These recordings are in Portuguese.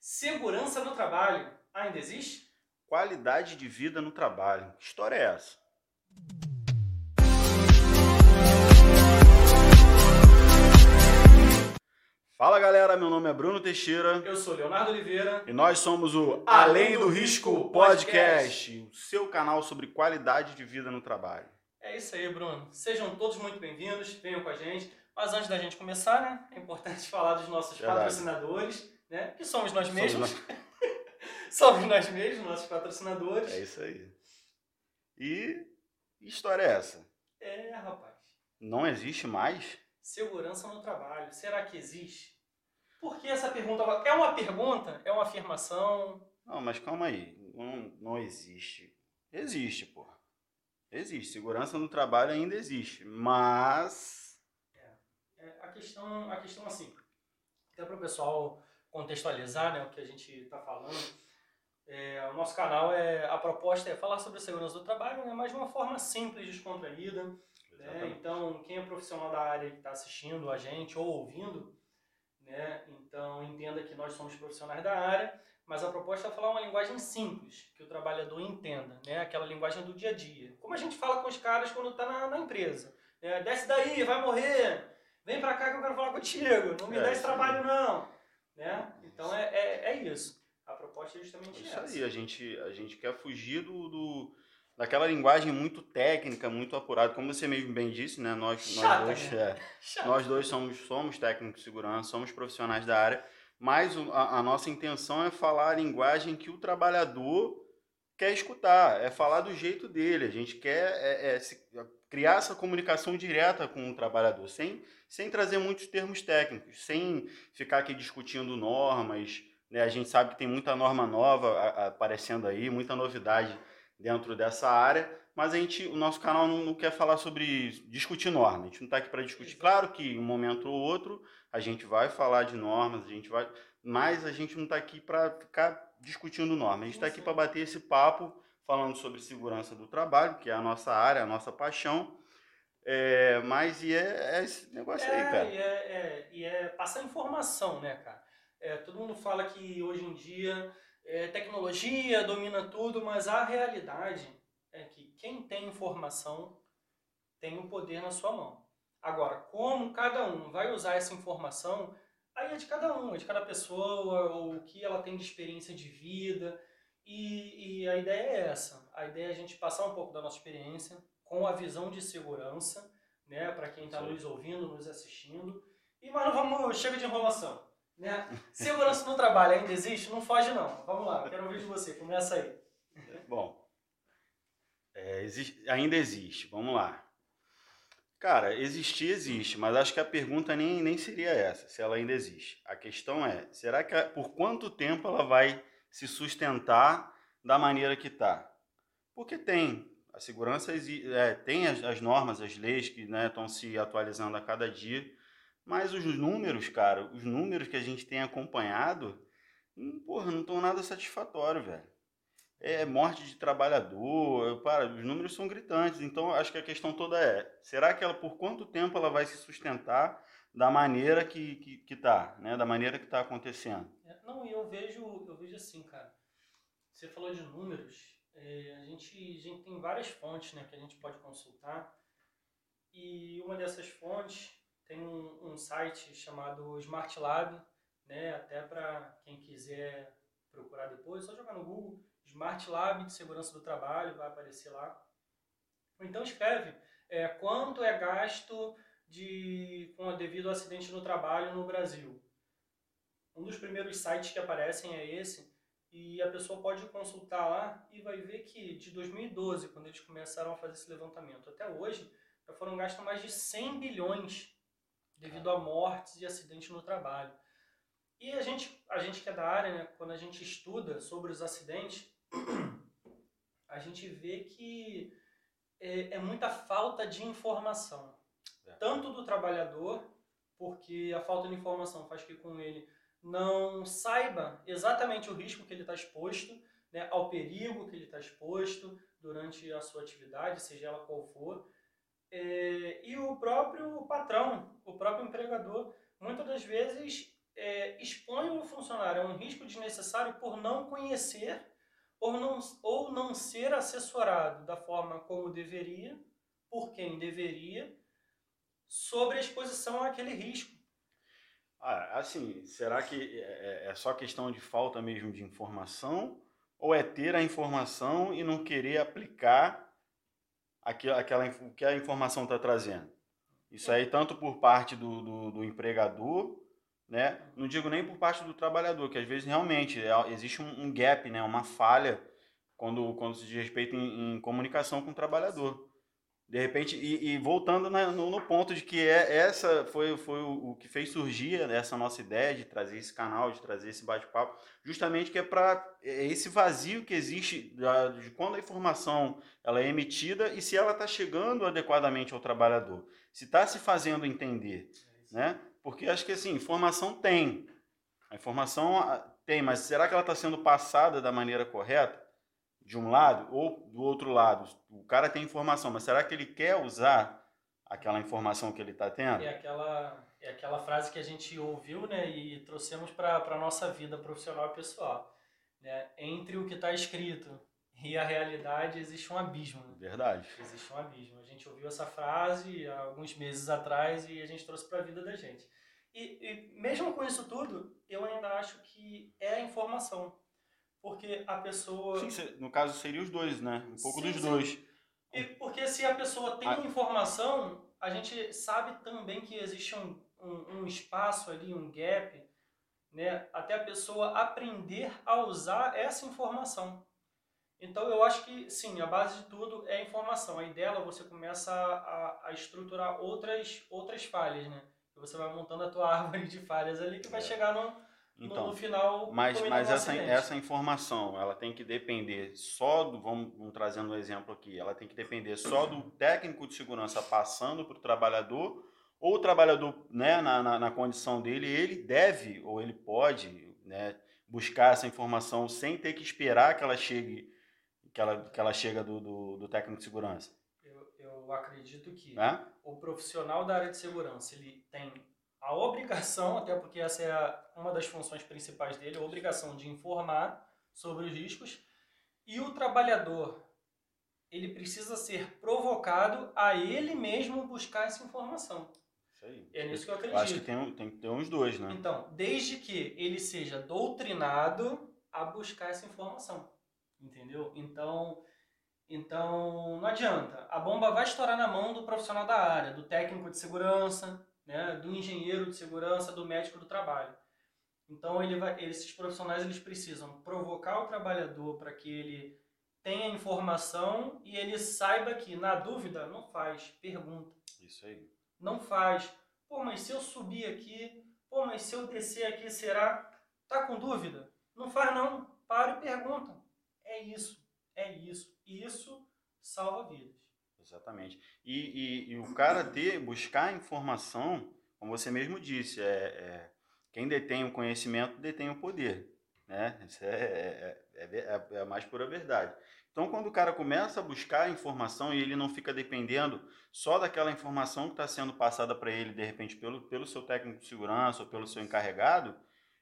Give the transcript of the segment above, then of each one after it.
Segurança no trabalho ainda existe? Qualidade de vida no trabalho. Que história é essa? Fala galera, meu nome é Bruno Teixeira Eu sou Leonardo Oliveira. e nós somos o Além do Risco Podcast, o seu canal sobre qualidade de vida no trabalho. É isso aí, Bruno. Sejam todos muito bem-vindos, venham com a gente. Mas antes da gente começar, né, é importante falar dos nossos Verdade. patrocinadores, né, que somos nós Somos mesmos. nós- somos nós mesmos, nossos patrocinadores. É isso aí. E que história é essa? É, rapaz. Não existe mais? Segurança no trabalho. Será que existe? Por que essa pergunta? É uma pergunta? É uma afirmação? Não, mas calma aí. Não, não existe. Existe, pô. Existe. Segurança no trabalho ainda existe. Mas. É, a questão, a questão assim, até para o pessoal contextualizar né, o que a gente está falando, é, o nosso canal é a proposta é falar sobre a segurança do trabalho, né, mas de uma forma simples, descontraída. Né? Então, quem é profissional da área que está assistindo a gente ou ouvindo, né? então entenda que nós somos profissionais da área, mas a proposta é falar uma linguagem simples, que o trabalhador entenda, né? aquela linguagem do dia a dia. Como a gente fala com os caras quando está na, na empresa. Né? Desce daí, vai morrer, vem pra cá que eu quero falar contigo, não me É, dá esse trabalho não. Né? Então é, é, é isso. A proposta é É justamente isso essa. aí. A gente, a gente quer fugir do, do- daquela linguagem muito técnica, muito apurada. Como você mesmo bem disse, né? Nós, Chata, nós dois. né? é. Nós dois somos, somos técnicos de segurança, somos profissionais da área, mas a, a nossa intenção é falar a linguagem que o trabalhador quer escutar, é falar do jeito dele. A gente quer é, é, se- criar essa comunicação direta com o trabalhador, sem, sem trazer muitos termos técnicos, sem ficar aqui discutindo normas. Né? A gente sabe que tem muita norma nova aparecendo aí, muita novidade dentro dessa área, mas a gente, o nosso canal não, não quer falar sobre discutir normas. A gente não está aqui para discutir. Claro que um momento ou outro a gente vai falar de normas, a gente vai, mas a gente não está aqui para ficar discutindo normas. A gente está aqui para bater esse papo falando sobre segurança do trabalho, que é a nossa área, a nossa paixão. É, mas e é, é esse negócio aí, É, cara. e é, é, e é passar informação, né, cara? É, todo mundo fala que hoje em dia é, tecnologia domina tudo, mas a realidade é que quem tem informação tem o poder na sua mão. Agora, como cada um vai usar essa informação, aí é de cada um, é de cada pessoa, ou o que ela tem de experiência de vida. E, e a ideia é essa. A ideia é a gente passar um pouco da nossa experiência com a visão de segurança, né, para quem está nos ouvindo, nos assistindo. E mas não vamos, chega de enrolação, né? Segurança no trabalho ainda existe? Não foge não. Vamos lá, quero ouvir de você. Começa aí. Bom, é, exi- ainda existe. Vamos lá. Cara, existir existe, mas acho que a pergunta nem, nem seria essa, se ela ainda existe. A questão é, será que por quanto tempo ela vai se sustentar da maneira que está? Porque tem. A segurança é, tem as, as normas, as leis que estão se atualizando a cada dia, mas os números, cara, os números que a gente tem acompanhado, hum, porra, não estão nada satisfatórios, velho é morte de trabalhador, para, os números são gritantes. Então, acho que a questão toda é, será que ela, por quanto tempo ela vai se sustentar da maneira que, que, que tá, né? Da maneira que está acontecendo. É, Não, e eu vejo, eu vejo assim, cara. Você falou de números. é, a, gente, a gente tem várias fontes né, que a gente pode consultar. E uma dessas fontes tem um, um site chamado Smart Lab, né, até para quem quiser procurar depois, é só jogar no Google Smart Lab de Segurança do Trabalho, vai aparecer lá. Então escreve é, quanto é gasto de, com, devido ao acidente no trabalho no Brasil. Um dos primeiros sites que aparecem é esse, e a pessoa pode consultar lá e vai ver que de 2012, quando eles começaram a fazer esse levantamento, até hoje, já foram gastos mais de 100 bilhões devido a mortes e acidentes no trabalho. E a gente, a gente que é da área, né, quando a gente estuda sobre os acidentes, a gente vê que é, é muita falta de informação. É. Tanto do trabalhador, porque a falta de informação faz que com ele não saiba exatamente o risco que ele está exposto, né, ao perigo que ele está exposto durante a sua atividade, seja ela qual for. É, e o próprio patrão, o próprio empregador, muitas das vezes é, expõe o funcionário a um risco desnecessário por não conhecer ou não, ou não ser assessorado da forma como deveria, por quem deveria, sobre a exposição àquele risco. Ah, assim, será que é, é, é só questão de falta mesmo de informação? Ou é ter a informação e não querer aplicar aquela, o que a informação está trazendo? Isso aí tanto por parte do, do, do, empregador, né? Não digo nem por parte do trabalhador, que às vezes realmente é, existe um, um gap, né? Uma falha quando, quando se diz respeito em, em comunicação com o trabalhador. De repente, e, e voltando na, no, no, ponto de que é, essa foi, foi o, o, que fez surgir essa nossa ideia de trazer esse canal, de trazer esse bate-papo, justamente que é para é esse vazio que existe de, de quando a informação ela é emitida e se ela está chegando adequadamente ao trabalhador, se está se fazendo entender, né? Porque acho que assim, informação tem, a informação ah, tem, mas será que ela está sendo passada da maneira correta? De um lado ou do outro lado. O cara tem informação, mas será que ele quer usar aquela informação que ele está tendo? É aquela, é aquela frase que a gente ouviu né, e trouxemos para a nossa vida profissional e pessoal. Né? Entre o que está escrito e a realidade existe um abismo. Né? Verdade. Existe um abismo. A gente ouviu essa frase há alguns meses atrás e a gente trouxe para a vida da gente. E, e mesmo com isso tudo, eu ainda acho que é a informação porque a pessoa. Sim, no caso seria os dois, né? Um pouco sim, dos sim. dois. E porque se a pessoa tem a... informação, a gente sabe também que existe um, um, um, espaço ali, um gap, né? Até a pessoa aprender a usar essa informação. Então eu acho que sim, a base de tudo é a informação. Aí dela você começa a, a estruturar outras, outras falhas, né? Você vai montando a tua árvore de falhas ali que vai é. chegar no então, no, final. Mas, mas essa, essa informação, ela tem que depender só do. Vamos, vamos trazendo um exemplo aqui. Ela tem que depender só do técnico de segurança passando para o trabalhador, ou o trabalhador, né, na, na, na, condição dele, ele deve ou ele pode né, buscar essa informação sem ter que esperar que ela chegue, que ela, que ela chega do, do, do técnico de segurança. Eu, eu acredito que é? o profissional da área de segurança ele tem a obrigação, até porque essa é uma das funções principais dele, a obrigação de informar sobre os riscos, e o trabalhador, ele precisa ser provocado a ele mesmo buscar essa informação. Isso aí. É nisso que eu acredito. Eu acho que tem, tem que ter uns dois, né? Então, desde que ele seja doutrinado a buscar essa informação. Entendeu? Então, então não adianta. A bomba vai estourar na mão do profissional da área, do técnico de segurança, né, do engenheiro de segurança, do médico do trabalho. Então ele vai, esses profissionais eles precisam provocar o trabalhador para que ele tenha informação e ele saiba que na dúvida não faz, pergunta. Isso aí. Não faz. Pô, mas se eu subir aqui, pô, mas se eu descer aqui, será? Tá com dúvida? Não faz não. Para e pergunta. É isso. É isso. Isso salva vidas. Exatamente. E, e, e, o cara ter, buscar informação, como você mesmo disse, é, é quem detém o conhecimento detém o poder. Né? Isso é, é, é, é, a mais pura verdade. Então, quando o cara começa a buscar informação e ele não fica dependendo só daquela informação que está sendo passada para ele, de repente, pelo, pelo seu técnico de segurança ou pelo seu encarregado,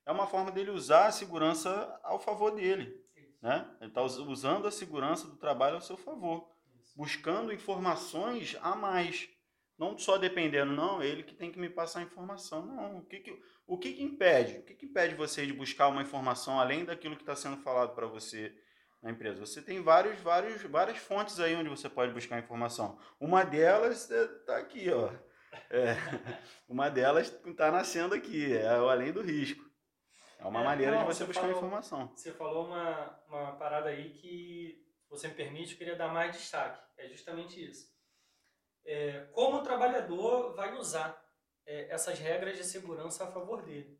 é uma forma dele usar a segurança ao favor dele. Né? Ele está usando a segurança do trabalho ao seu favor buscando informações a mais. Não só dependendo, não, ele que tem que me passar informação. Não, o que, que, o que, que impede? O que, que impede você de buscar uma informação além daquilo que está sendo falado para você na empresa? Você tem vários, vários, várias fontes aí onde você pode buscar informação. Uma delas está é, aqui, ó. É, uma delas está nascendo aqui, é o além do risco. É uma é, maneira não, de você, você buscar falou, informação. Você falou uma, uma parada aí que você me permite, eu queria dar mais destaque. É justamente isso. É, como o trabalhador vai usar é, essas regras de segurança a favor dele.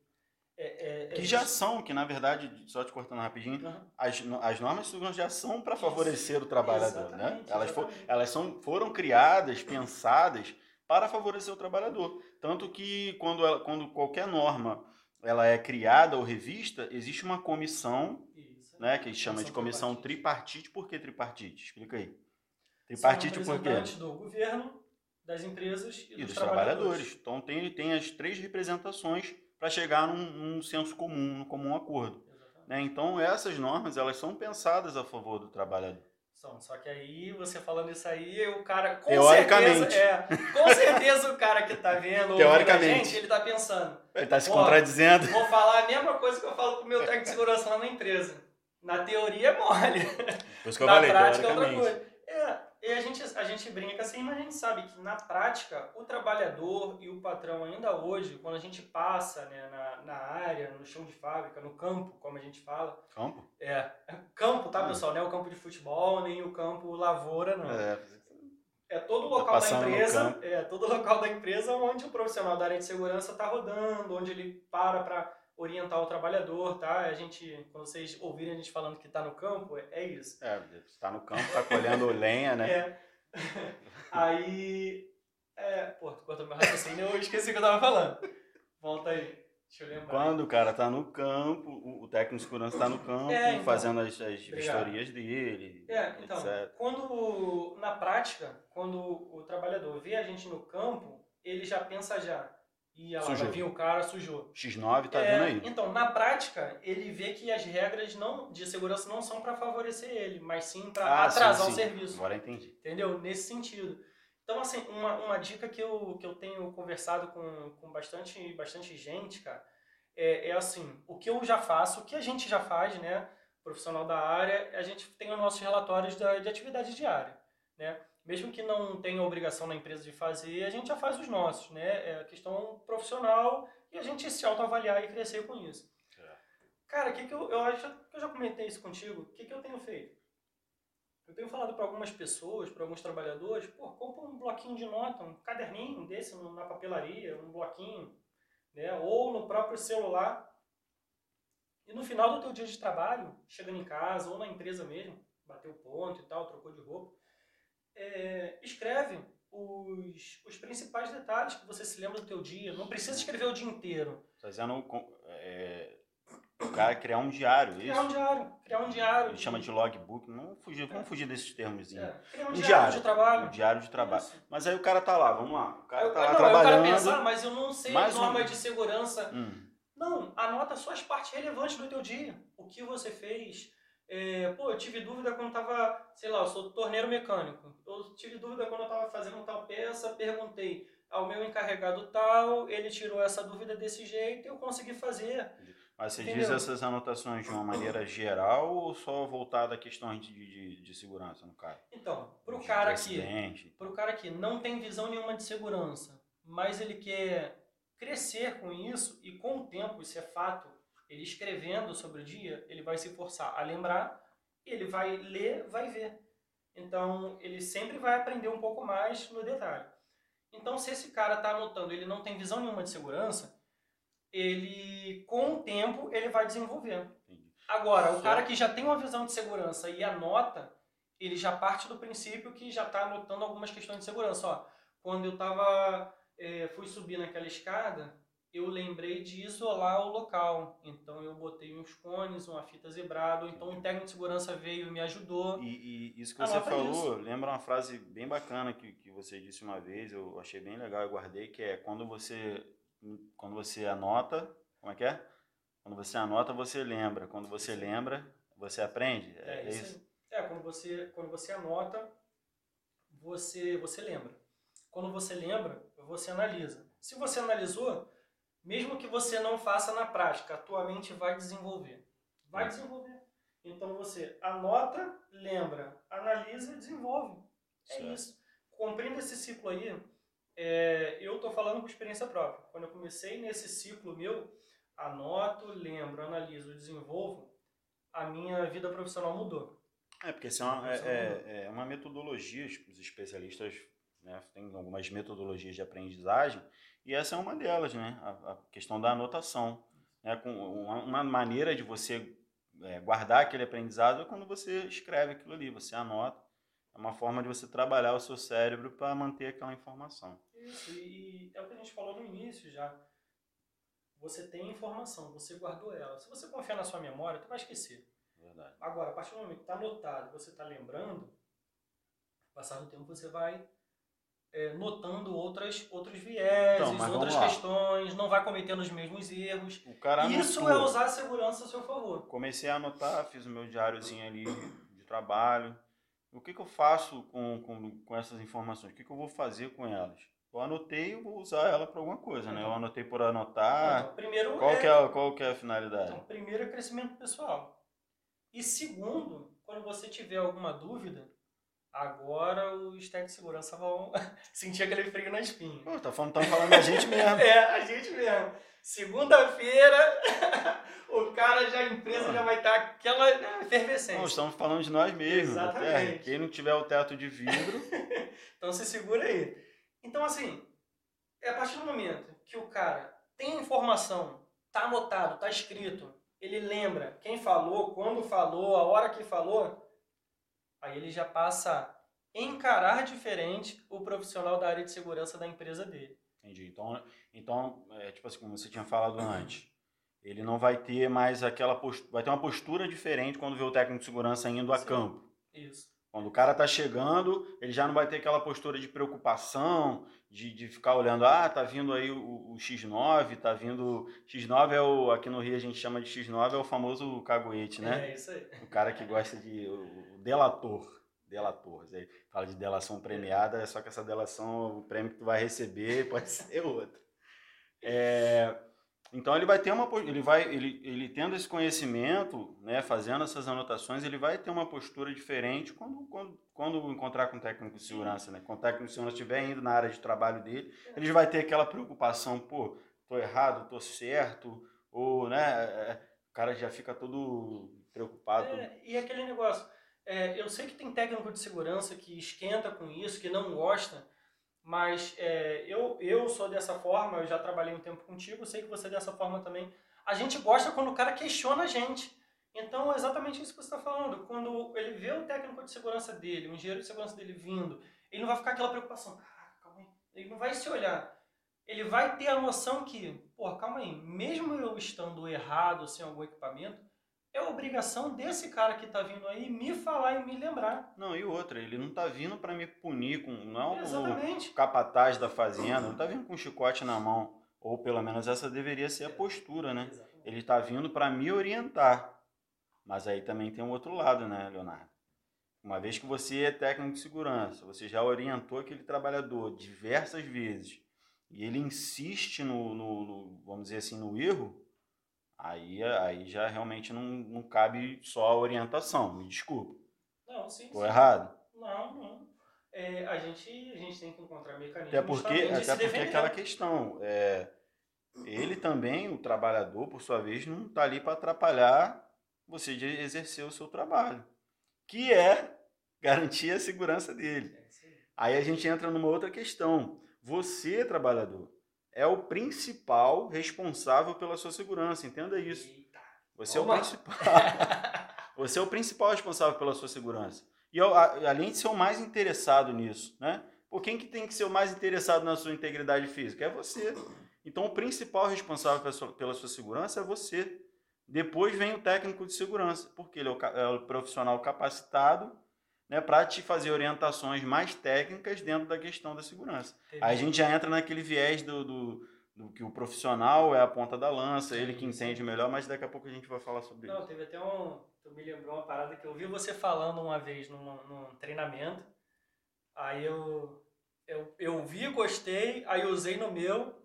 É, é, é que já são, que na verdade, só te cortando rapidinho, uhum. as, as normas de segurança já são para favorecer o trabalhador. Né? Elas, for, elas são, foram criadas, pensadas para favorecer o trabalhador. Tanto que quando, ela, quando qualquer norma ela é criada ou revista, existe uma comissão né, que chama de comissão tripartite. Por que tripartite? Explica aí. Tripartite por quê? do governo, das empresas e, e dos, dos trabalhadores. trabalhadores. Então tem, tem as três representações para chegar num, num, senso comum, num comum acordo. Né? Então, essas normas, elas são pensadas a favor do trabalhador. São, só que aí, você falando isso aí, o cara, com Teoricamente. certeza, é, com certeza o cara que tá vendo, Teoricamente. gente, ele tá pensando. Ele tá se contradizendo. Vou falar a mesma coisa que eu falo pro meu técnico de segurança lá na empresa. Na teoria é mole. Por isso que eu na falei, prática é outra coisa. É, e a gente, a gente brinca assim, mas a gente sabe que na prática, o trabalhador e o patrão ainda hoje, quando a gente passa né, na, na área, no chão de fábrica, no campo, como a gente fala. Campo? É. Campo, tá, ah. pessoal? Não é o campo de futebol, nem o campo lavoura, não. É. É todo o local tá da empresa, é todo o local da empresa onde o profissional da área de segurança está rodando, onde ele para para orientar o trabalhador, tá? A gente, quando vocês ouvirem a gente falando que está no campo, é, isso. É, está no campo, está colhendo lenha, né? É. Aí, é, pô, tu cortou meu raciocínio, eu esqueci o que eu tava falando. Volta aí. Deixa eu lembrar. Quando o cara tá no campo, o técnico de segurança está no campo, é, então, fazendo as, as vistorias dele. É, então, etc. quando, na prática, quando o trabalhador vê a gente no campo, ele já pensa já, e ela sujou. vai o cara, sujou. X9 tá é, vendo aí. Então, na prática, ele vê que as regras não, de segurança não são para favorecer ele, mas sim para ah, atrasar sim, sim. o serviço. Agora entendi. Entendeu? Nesse sentido. Então, assim, uma, uma dica que eu, que eu tenho conversado com, com bastante, bastante gente, cara, é, é assim, o que eu já faço, o que a gente já faz, né, profissional da área, a gente tem os nossos relatórios da, de atividade diária, né? Mesmo que não tenha obrigação na empresa de fazer, a gente já faz os nossos, né? É questão profissional e a gente se autoavaliar e crescer com isso. É. Cara, o que, que eu, eu acho que eu já comentei isso contigo, o que, que eu tenho feito? Eu tenho falado para algumas pessoas, para alguns trabalhadores, pô, compra um bloquinho de nota, um caderninho desse na papelaria, um bloquinho, né? Ou no próprio celular. E no final do teu dia de trabalho, chegando em casa ou na empresa mesmo, bateu ponto e tal, trocou de roupa, é, escreve os, os principais detalhes que você se lembra do teu dia. Não precisa escrever o dia inteiro. Fazendo é, o cara criar um diário, criar isso? Criar um diário. Criar um diário. Chama de logbook. Não fugir, vamos é. fugir desses termos. É. Criar um, um diário, diário, de trabalho. Um diário de trabalho. Isso. Mas aí o cara tá lá, vamos lá. O cara eu, tá lá não, trabalhando. Eu pensar, mas eu não sei normas um... de segurança. Hum. Não, anota só as partes relevantes do teu dia. O que você fez, é, pô, eu tive dúvida quando tava, sei lá, eu sou torneiro mecânico. Eu tive dúvida quando eu tava fazendo tal peça, perguntei ao meu encarregado tal, ele tirou essa dúvida desse jeito e eu consegui fazer. Mas você Entendeu? diz essas anotações de uma maneira geral ou só voltada a questões de, de, de segurança no cara? Então, pro de cara que pro cara que não tem visão nenhuma de segurança, mas ele quer crescer com isso e com o tempo, isso é fato, ele escrevendo sobre o dia, ele vai se forçar a lembrar, ele vai ler, vai ver. Então, ele sempre vai aprender um pouco mais no detalhe. Então, se esse cara está anotando, ele não tem visão nenhuma de segurança, ele, com o tempo, ele vai desenvolvendo. Agora, o cara que já tem uma visão de segurança e anota, ele já parte do princípio que já está anotando algumas questões de segurança. Ó, quando eu tava, é, fui subir naquela escada, eu lembrei de isolar o local. Então eu botei uns cones, uma fita zebrada, então um técnico de segurança veio e me ajudou. E, e isso que você falou, lembra uma frase bem bacana que, que você disse uma vez, eu achei bem legal, eu guardei, que é quando você, quando você anota, como é que é? Quando você anota, você lembra. Quando você lembra, você aprende. É, é isso? É, quando você, quando você anota, você, você lembra. Quando você lembra, você analisa. Se você analisou, mesmo que você não faça na prática, a tua mente vai desenvolver. Vai é. desenvolver. Então você anota, lembra, analisa e desenvolve. É certo. isso. Cumprindo esse ciclo aí, é, eu estou falando com experiência própria. Quando eu comecei nesse ciclo meu, anoto, lembro, analiso, desenvolvo, a minha vida profissional mudou. É, porque isso é uma, é, é, é uma metodologia, os especialistas né, têm algumas metodologias de aprendizagem e essa é uma delas, né? A, a questão da anotação. Né? Com uma, uma maneira de você é, guardar aquele aprendizado é quando você escreve aquilo ali, você anota. É uma forma de você trabalhar o seu cérebro para manter aquela informação. Isso, e é o que a gente falou no início já. Você tem informação, você guardou ela. Se você confiar na sua memória, você vai esquecer. Verdade. Agora, a partir do momento que está anotado, você está lembrando, passar do tempo você vai é, notando outras, outros vieses, Então, outras questões, não vai cometendo os mesmos erros. O cara Isso anotou. é usar a segurança a seu favor. Comecei a anotar, fiz o meu diáriozinho ali de trabalho. O que, que eu faço com, com, com essas informações? O que, que eu vou fazer com elas? Eu anotei, eu vou usar ela para alguma coisa, né? Eu anotei por anotar. Então, primeiro Qual é, que é, qual que é a finalidade? então, primeiro é crescimento pessoal. E segundo, quando você tiver alguma dúvida, agora os técnicos de segurança vão sentir aquele frio na espinha. Pô, tá falando, tá falando da gente mesmo. É, a gente mesmo. Segunda-feira, o cara já, a empresa já vai estar aquela né, efervescência. Não, estamos falando de nós mesmos. Exatamente. É, quem não tiver o teto de vidro, Então se segura aí. Então, assim, é a partir do momento que o cara tem a informação, tá anotado, tá escrito, ele lembra quem falou, quando falou, a hora que falou, aí ele já passa a encarar diferente o profissional da área de segurança da empresa dele. Entendi. Então, então é, tipo assim, como você tinha falado antes, ele não vai ter mais aquela postura, vai ter uma postura diferente quando vê o técnico de segurança indo a Sim. campo. Isso. Quando o cara tá chegando, ele já não vai ter aquela postura de preocupação, de, de ficar olhando, ah, tá vindo aí o, o X9, tá vindo. X9 é o. Aqui no Rio a gente chama de X9, é o famoso caguete, né? É isso aí. O cara que gosta de. O, o delator. Delator. Aí fala de delação premiada, só que essa delação, o prêmio que tu vai receber pode ser outro. É, então ele vai ter uma ele vai ele, ele tendo esse conhecimento, né, fazendo essas anotações, ele vai ter uma postura diferente quando, quando, quando encontrar com o técnico de segurança, né? Quando o técnico de segurança estiver indo na área de trabalho dele, ele vai ter aquela preocupação, pô, tô errado, tô certo, ou né, é, o cara já fica todo preocupado, É, e aquele negócio, é, eu sei que tem técnico de segurança que esquenta com isso, que não gosta, mas é, eu, eu sou dessa forma, eu já trabalhei um tempo contigo, sei que você é dessa forma também. A gente gosta quando o cara questiona a gente. Então é exatamente isso que você está falando. Quando ele vê o técnico de segurança dele, o engenheiro de segurança dele vindo, ele não vai ficar aquela preocupação, caraca, calma aí. Ele não vai se olhar. Ele vai ter a noção que, pô, calma aí, mesmo eu estando errado sem algum equipamento, é obrigação desse cara que tá vindo aí me falar e me lembrar. Não, e outra, ele não tá vindo para me punir com. Não é o Exatamente. capataz da fazenda, não tá vindo com um chicote na mão. Ou pelo menos essa deveria ser a postura, né? Exatamente. Ele tá vindo para me orientar. Mas aí também tem um outro lado, né, Leonardo? Uma vez que você é técnico de segurança, você já orientou aquele trabalhador diversas vezes e ele insiste no, no- no- vamos dizer assim, no erro, aí, aí já realmente não, não cabe só a orientação, me desculpa. Não, sim, Estou sim. errado? Não, não. É, a, gente, a gente tem que encontrar mecanismos Até porque, até porque aquela questão, é, ele também, o trabalhador, por sua vez, não está ali para atrapalhar você de exercer o seu trabalho, que é garantir a segurança dele. É. Aí a gente entra numa outra questão. Você, trabalhador, é o principal responsável pela sua segurança, entenda isso. Você é o principal. Você é o principal responsável pela sua segurança. E a- além de ser o mais interessado nisso, né? Por quem que tem que ser o mais interessado na sua integridade física? É você. Então o principal responsável pela sua, pela sua segurança é você. Depois vem o técnico de segurança, porque ele é o, é o profissional capacitado né, para te fazer orientações mais técnicas dentro da questão da segurança. Teve Aí a gente já entra naquele viés do, do, do que o profissional é a ponta da lança, ele que entende melhor, mas daqui a pouco a gente vai falar sobre Não, isso. teve até um. Tu me lembrou uma parada que eu vi você falando uma vez num, num treinamento. Aí eu, eu, eu vi, gostei, aí eu usei no meu.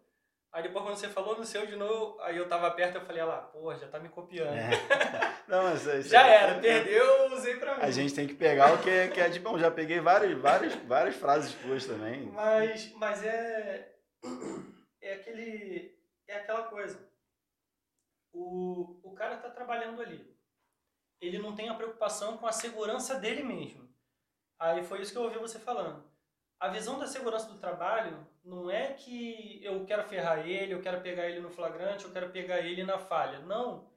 Aí depois quando você falou no seu de novo, aí eu tava perto, eu falei, ah lá, pô, já tá me copiando. É. Não, mas isso Já aí- era, perdeu, eu usei pra mim. A gente tem que pegar o que é, que é de bom. Já peguei várias, várias, várias frases tuas também. Mas, mas é. É aquele. É aquela coisa. O, o cara tá trabalhando ali. Ele não tem a preocupação com a segurança dele mesmo. Aí foi isso que eu ouvi você falando. A visão da segurança do trabalho não é que eu quero ferrar ele, eu quero pegar ele no flagrante, eu quero pegar ele na falha. Não.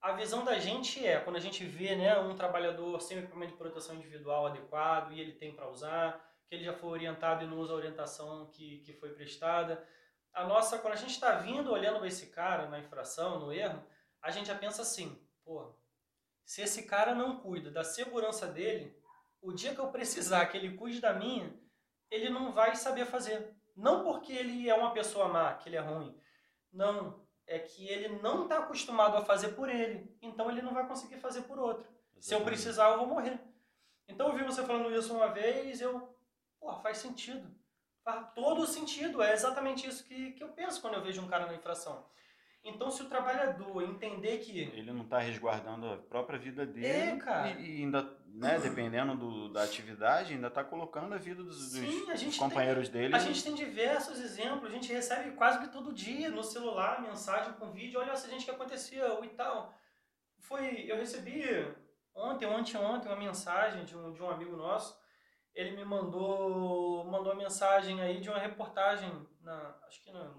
A visão da gente é, quando a gente vê né, um trabalhador sem equipamento de proteção individual adequado e ele tem para usar, que ele já foi orientado e não usa a orientação que, que foi prestada. A nossa, quando a gente está vindo olhando esse cara na infração, no erro, a gente já pensa assim, pô, se esse cara não cuida da segurança dele, o dia que eu precisar que ele cuide da minha, ele não vai saber fazer. Não porque ele é uma pessoa má, que ele é ruim. Não, é que ele não está acostumado a fazer por ele. Então ele não vai conseguir fazer por outro. Exatamente. Se eu precisar, eu vou morrer. Então eu vi você falando isso uma vez, eu. Pô, faz sentido. Faz todo sentido. É exatamente isso que, que eu penso quando eu vejo um cara na infração. Então, se o trabalhador entender que. Ele não está resguardando a própria vida dele. É, cara. E, e ainda, né, dependendo do, da atividade, ainda está colocando a vida dos, Sim, dos, dos companheiros tem, dele. A gente tem diversos exemplos. A gente recebe quase que todo dia no celular mensagem com vídeo. Olha essa gente que acontecia e tal. Foi. Eu recebi ontem, ontem, ontem, uma mensagem de um, de um amigo nosso. Ele me mandou, mandou uma mensagem aí de uma reportagem, na, acho que na,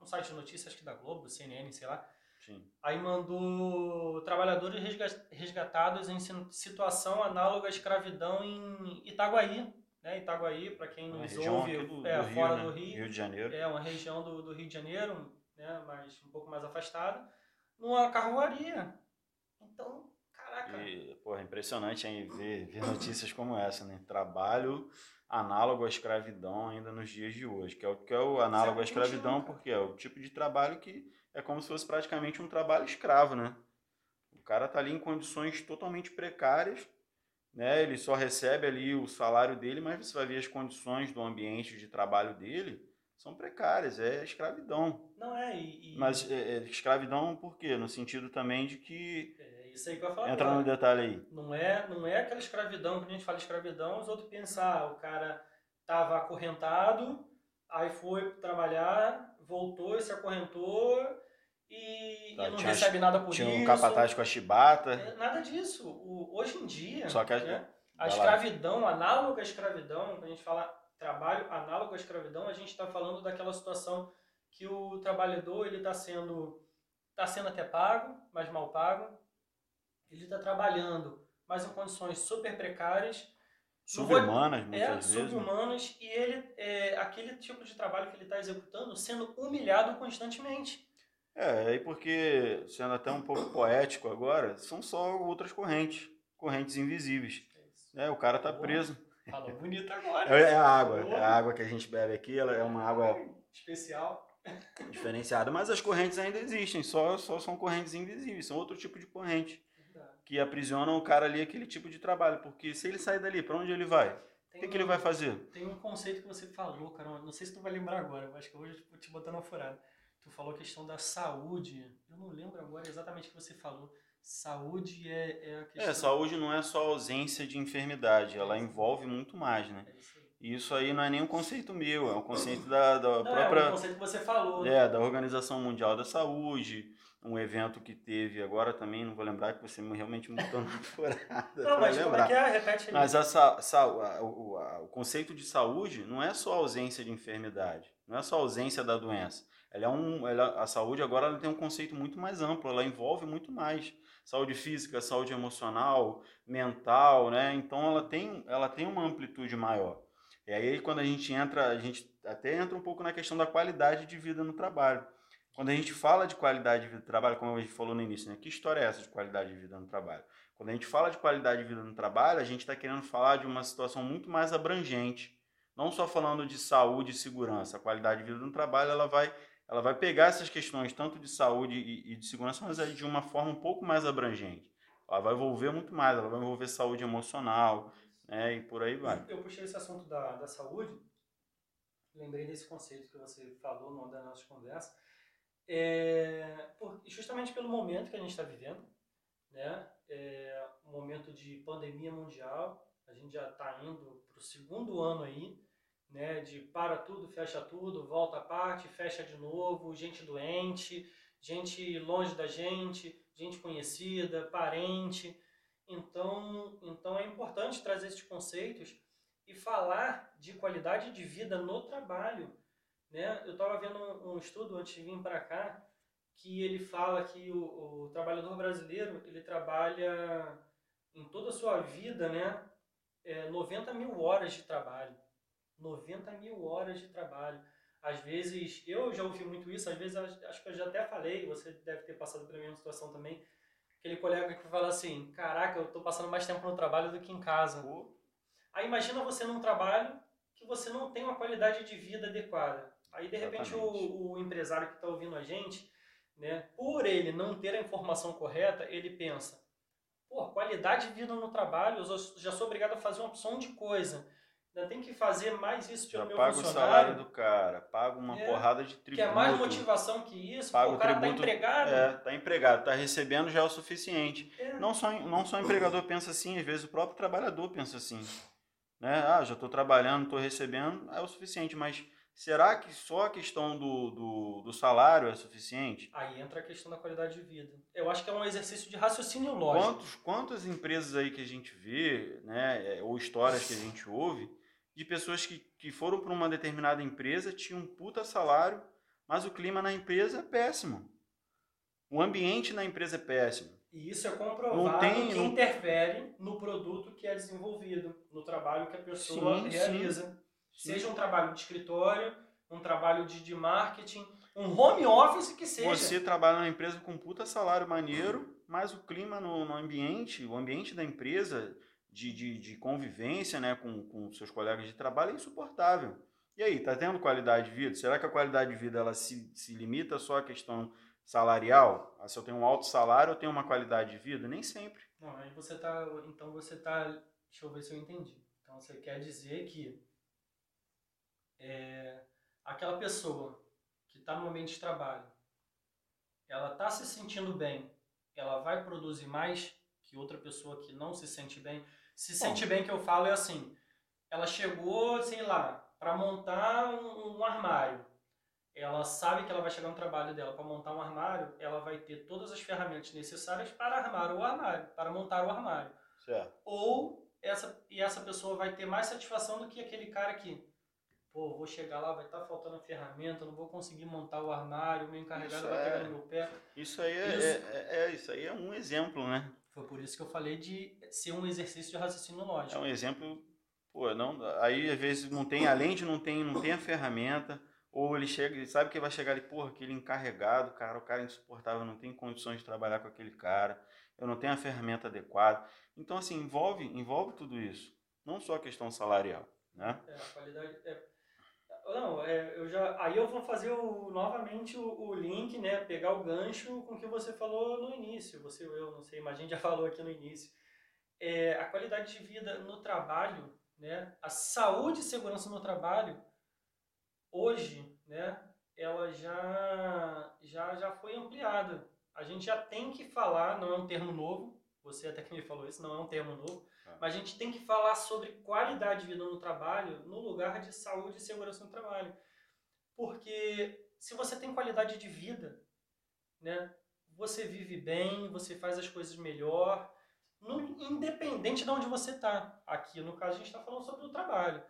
no site de notícias, acho que da Globo, CNN, sei lá. Sim. Aí mandou trabalhadores resgatados em situação análoga à escravidão em Itaguaí. Né? Itaguaí, para quem nos ouve, do, é do fora Rio, do né? Rio. Rio de Janeiro. É uma região do, do Rio de Janeiro, né? mas um pouco mais afastada, numa carroaria. Então, caraca. E, porra, é impressionante hein, ver, ver notícias como essa, né? Trabalho análogo à escravidão ainda nos dias de hoje, que é o que é o análogo à escravidão, porque é o tipo de trabalho que é como se fosse praticamente um trabalho escravo, né? O cara tá ali em condições totalmente precárias, né? Ele só recebe ali o salário dele, mas você vai ver as condições do ambiente de trabalho dele são precárias, é escravidão. Não é, e... e... Mas é, é, escravidão por quê? No sentido também de que é isso aí que eu. Entra agora. no detalhe aí. Não é, não é aquela escravidão, quando a gente fala escravidão, os outros pensam, ah, o cara estava acorrentado, aí foi trabalhar, voltou e se acorrentou e, tá, e não recebe nada por tinha isso. Tinha um capataz com a chibata. É, nada disso. O, hoje em dia, Só que a, né, a escravidão, análoga à escravidão, quando a gente fala trabalho análogo à escravidão, a gente está falando daquela situação que o trabalhador ele está sendo está sendo até pago, mas mal pago, ele está trabalhando, mas em condições super precárias. Subhumanas, muitas é, vezes. Né? Subhumanas, e ele, é, aquele tipo de trabalho que ele está executando sendo humilhado constantemente. É, aí porque, sendo até um pouco poético agora, são só outras correntes, correntes invisíveis. É, o cara tá preso. Falou bonito agora. É, é a água, é a água que a gente bebe aqui, ela é uma água especial, diferenciada, mas as correntes ainda existem, só, só são correntes invisíveis, são outro tipo de corrente que aprisionam o cara ali aquele tipo de trabalho. Porque se ele sair dali, para onde ele vai? o que, um, que, ele vai fazer? Tem um conceito que você falou, cara. Não sei se tu vai lembrar agora. Eu acho que eu vou te botar na furada. Tu falou a questão da saúde. Eu não lembro agora exatamente o que você falou. Saúde é, é a questão. É, saúde não é só ausência de enfermidade. Ela é envolve muito mais, né? É isso e isso aí não é nem um conceito meu, é um conceito da, da não, própria. É um conceito que você falou. É, da Organização Mundial da Saúde, um evento que teve agora também, não vou lembrar que você realmente mudou na furada. Não, mas lembrar. como é que é? Repete aí. Mas essa, essa, o, o, conceito de saúde não é só ausência de enfermidade, não é só ausência da doença. Ela é um, ela, a saúde agora ela tem um conceito muito mais amplo, ela envolve muito mais. Saúde física, saúde emocional, mental, né? Então ela tem, ela tem uma amplitude maior. E aí quando a gente entra, a gente até entra um pouco na questão da qualidade de vida no trabalho. Quando a gente fala de qualidade de vida no trabalho, como a gente falou no início, né? que história é essa de qualidade de vida no trabalho? Quando a gente fala de qualidade de vida no trabalho, a gente está querendo falar de uma situação muito mais abrangente. Não só falando de saúde e segurança. A qualidade de vida no trabalho ela vai, ela vai pegar essas questões tanto de saúde e, e de segurança, mas de uma forma um pouco mais abrangente. Ela vai envolver muito mais, ela vai envolver saúde emocional, né? e por aí vai. Eu puxei esse assunto da, da saúde, lembrei desse conceito que você falou numa das nossas conversas, é, por, justamente pelo momento que a gente está vivendo, né? É, um momento de pandemia mundial, a gente já está indo para o segundo ano aí, né? De para tudo, fecha tudo, volta a parte, fecha de novo, gente doente, gente longe da gente, gente conhecida, parente. Então, então é importante trazer esses conceitos e falar de qualidade de vida no trabalho, né? Eu estava vendo um, um, estudo antes de vir para cá que ele fala que o, o, trabalhador brasileiro ele trabalha em toda a sua vida, né? É, 90 mil horas de trabalho. 90 mil horas de trabalho. Às vezes, eu já ouvi muito isso, às vezes acho que eu já até falei, você deve ter passado pela mesma situação também. Aquele colega que fala assim: Caraca, eu estou passando mais tempo no trabalho do que em casa. Aí imagina você num trabalho que você não tem uma qualidade de vida adequada. Aí, de repente, o, o, empresário que está ouvindo a gente, né, por ele não ter a informação correta, ele pensa, pô, qualidade de vida no trabalho, eu já sou obrigado a fazer uma opção de coisa. Ainda tem que fazer mais isso pelo já meu paga funcionário. o salário do cara, paga uma é, porrada de tributo. Que é mais motivação que isso, paga o cara tá tributo, tá empregado. É, tá empregado, tá recebendo já é o suficiente. É. Não, só, não só o empregador pensa assim, às vezes o próprio trabalhador pensa assim. Né? Ah, já estou trabalhando, estou recebendo, é o suficiente, mas será que só a questão do, do, do, salário é suficiente? Aí entra a questão da qualidade de vida. Eu acho que é um exercício de raciocínio lógico. Quantos, quantas empresas aí que a gente vê, né, é, ou histórias que a gente ouve, de pessoas que, que foram para uma determinada empresa, tinham um puta salário, mas o clima na empresa é péssimo. O ambiente na empresa é péssimo. E isso é comprovado tem, que não... interfere no produto que é desenvolvido, no trabalho que a pessoa sim, realiza. Sim. Seja um trabalho de escritório, um trabalho de, de marketing, um home office que seja. Você trabalha numa empresa com puta salário maneiro, mas o clima no, no ambiente, o ambiente da empresa de, de, de convivência né, com, com seus colegas de trabalho é insuportável. E aí, tá tendo qualidade de vida? Será que a qualidade de vida ela se, se limita só à questão salarial? Ah, se eu tenho um alto salário, eu tenho uma qualidade de vida? Nem sempre. Não, aí você tá. Então você tá. Deixa eu ver se eu entendi. Então você quer dizer que é, aquela pessoa que está no ambiente de trabalho, ela está se sentindo bem, ela vai produzir mais que outra pessoa que não se sente bem. Se sente bem que eu falo é assim, ela chegou, sei lá, para montar um, um, armário. Ela sabe que ela vai chegar no trabalho dela para montar um armário, ela vai ter todas as ferramentas necessárias para armar o armário, para montar o armário. Certo. Ou essa e essa pessoa vai ter mais satisfação do que aquele cara que pô, vou chegar lá, vai estar tá faltando a ferramenta, não vou conseguir montar o armário, o meu encarregado isso vai é, pegar no meu pé. Isso aí é, isso, é, é, é, isso aí é um exemplo, né? Foi por isso que eu falei de ser um exercício de raciocínio lógico. É um exemplo, pô, não, aí às vezes não tem, além de não tem, não tem a ferramenta, ou ele chega, ele sabe que vai chegar ali, porra, aquele encarregado, cara, o cara é insuportável, não tem condições de trabalhar com aquele cara, eu não tenho a ferramenta adequada. Então, assim, envolve, envolve tudo isso, não só a questão salarial, né? É, a qualidade, é, não, é, eu já, aí eu vou fazer o, novamente o, o, link, né? Pegar o gancho com o que você falou no início. Você ou eu, não sei, mas a gente já falou aqui no início. É, a qualidade de vida no trabalho, né? A saúde e segurança no trabalho, hoje, né? Ela já, já, já foi ampliada. A gente já tem que falar, não é um termo novo, você até que me falou isso, não é um termo novo, mas a gente tem que falar sobre qualidade de vida no trabalho no lugar de saúde e segurança no trabalho. Porque se você tem qualidade de vida, né, você vive bem, você faz as coisas melhor, no, independente de onde você está. Aqui, no caso, a gente está falando sobre o trabalho.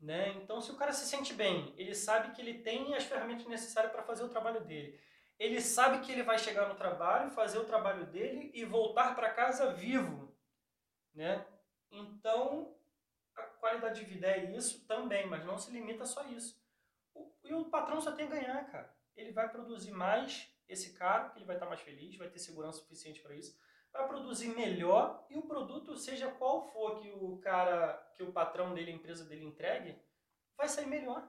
Né? Então, se o cara se sente bem, ele sabe que ele tem as ferramentas necessárias para fazer o trabalho dele. Ele sabe que ele vai chegar no trabalho, fazer o trabalho dele e voltar para casa vivo. Né? Então, a qualidade de vida é isso também, mas não se limita só a isso. O, e o patrão só tem a ganhar, cara. Ele vai produzir mais esse cara, que ele vai estar mais feliz, vai ter segurança suficiente para isso, vai produzir melhor e o produto, seja qual for que o cara, que o patrão dele, a empresa dele entregue, vai sair melhor.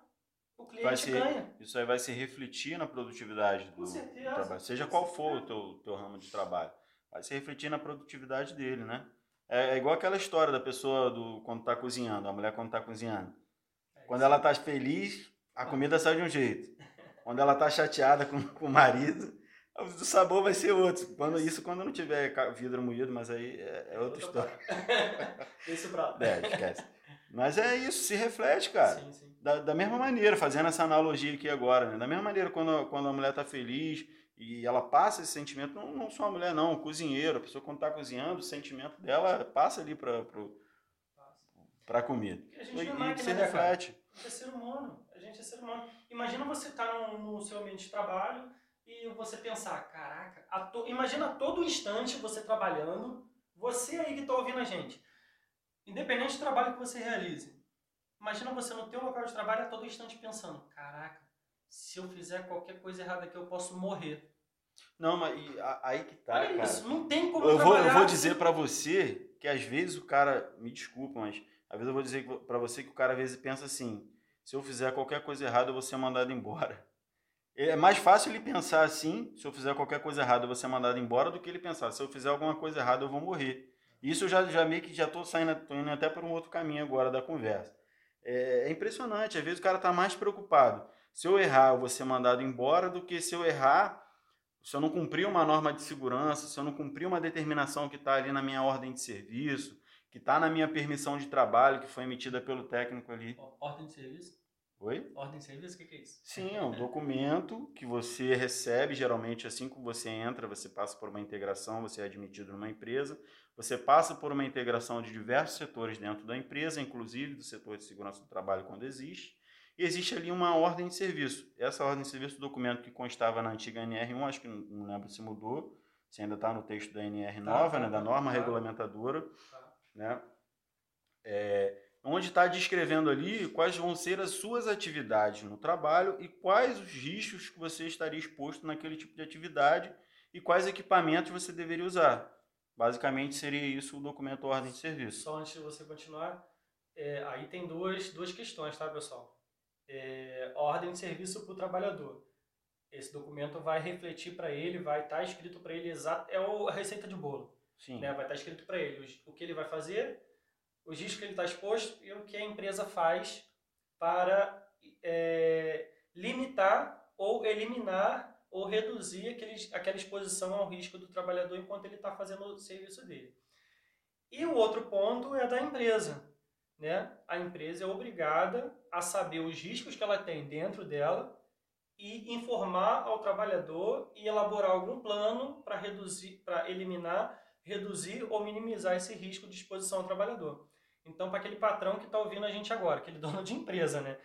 O cliente se, ganha. Isso aí vai se refletir na produtividade do, do trabalho. Seja qual for o teu, teu ramo de trabalho. Vai se refletir na produtividade dele, né? É, é, igual aquela história da pessoa do quando está cozinhando, a mulher quando está cozinhando. É quando ela está feliz, a comida sai de um jeito. Quando ela está chateada com, com o marido, o sabor vai ser outro. Quando, isso quando não tiver vidro moído, mas aí é, é outra história. isso pra É, esquece. Mas é isso, se reflete, cara. Sim, sim. Da, da mesma maneira, fazendo essa analogia aqui agora, né? Da mesma maneira, quando, quando a mulher está feliz, e ela passa esse sentimento, não, não só a mulher, não, o cozinheiro, a pessoa quando está cozinhando, o sentimento dela passa ali para para a comida. a gente e, é máquina, você né, reflete. A gente é ser humano, a gente é ser humano. Imagina você estar tá no, no, seu ambiente de trabalho e você pensar, caraca, to, imagina a todo instante você trabalhando, você aí que está ouvindo a gente, independente do trabalho que você realize, imagina você no teu local de trabalho a todo instante pensando, caraca, se eu fizer qualquer coisa errada aqui eu posso morrer. Não, mas aí que tá, Olha cara. Isso, não tem como eu vou, eu vou dizer para você que às vezes o cara, me desculpa, mas Às vezes eu vou dizer para você que o cara às vezes pensa assim: se eu fizer qualquer coisa errada, eu vou ser mandado embora. É mais fácil ele pensar assim: se eu fizer qualquer coisa errada, eu vou ser mandado embora, do que ele pensar: se eu fizer alguma coisa errada, eu vou morrer. Isso eu já, já meio que já estou saindo, tô indo até por um outro caminho agora da conversa. É, é impressionante, às vezes o cara está mais preocupado. Se eu errar, eu vou ser mandado embora, do que se eu errar, se eu não cumprir uma norma de segurança, se eu não cumprir uma determinação que está ali na minha ordem de serviço, que está na minha permissão de trabalho, que foi emitida pelo técnico ali. Ordem de serviço? Oi? Ordem de serviço, o que, que, é isso? Sim, é um documento que você recebe, geralmente assim que você entra, você passa por uma integração, você é admitido numa empresa, você passa por uma integração de diversos setores dentro da empresa, inclusive do setor de segurança do trabalho quando existe, e existe ali uma ordem de serviço. Essa ordem de serviço, o documento que constava na antiga NR1, acho que não lembro se mudou, se ainda está no texto da NR tá, nova, tá, né, da tá, norma tá, regulamentadora, tá. né, é, onde está descrevendo ali quais vão ser as suas atividades no trabalho e quais os riscos que você estaria exposto naquele tipo de atividade e quais equipamentos você deveria usar. Basicamente seria isso o documento ordem de serviço. Só antes de você continuar, é, aí tem duas, duas questões, tá, pessoal? É, ordem de serviço para o trabalhador. Esse documento vai refletir para ele, vai estar tá escrito para ele exato, é a receita de bolo. Sim. Né? Vai estar tá escrito para ele o que ele vai fazer, os riscos que ele está exposto e o que a empresa faz para é, limitar ou eliminar ou reduzir aqueles, aquela exposição ao risco do trabalhador enquanto ele está fazendo o serviço dele. E o outro ponto é da empresa né, a empresa é obrigada a saber os riscos que ela tem dentro dela e informar ao trabalhador e elaborar algum plano para reduzir, para eliminar, reduzir ou minimizar esse risco de exposição ao trabalhador. Então, para aquele patrão que está ouvindo a gente agora, aquele dono de empresa, né,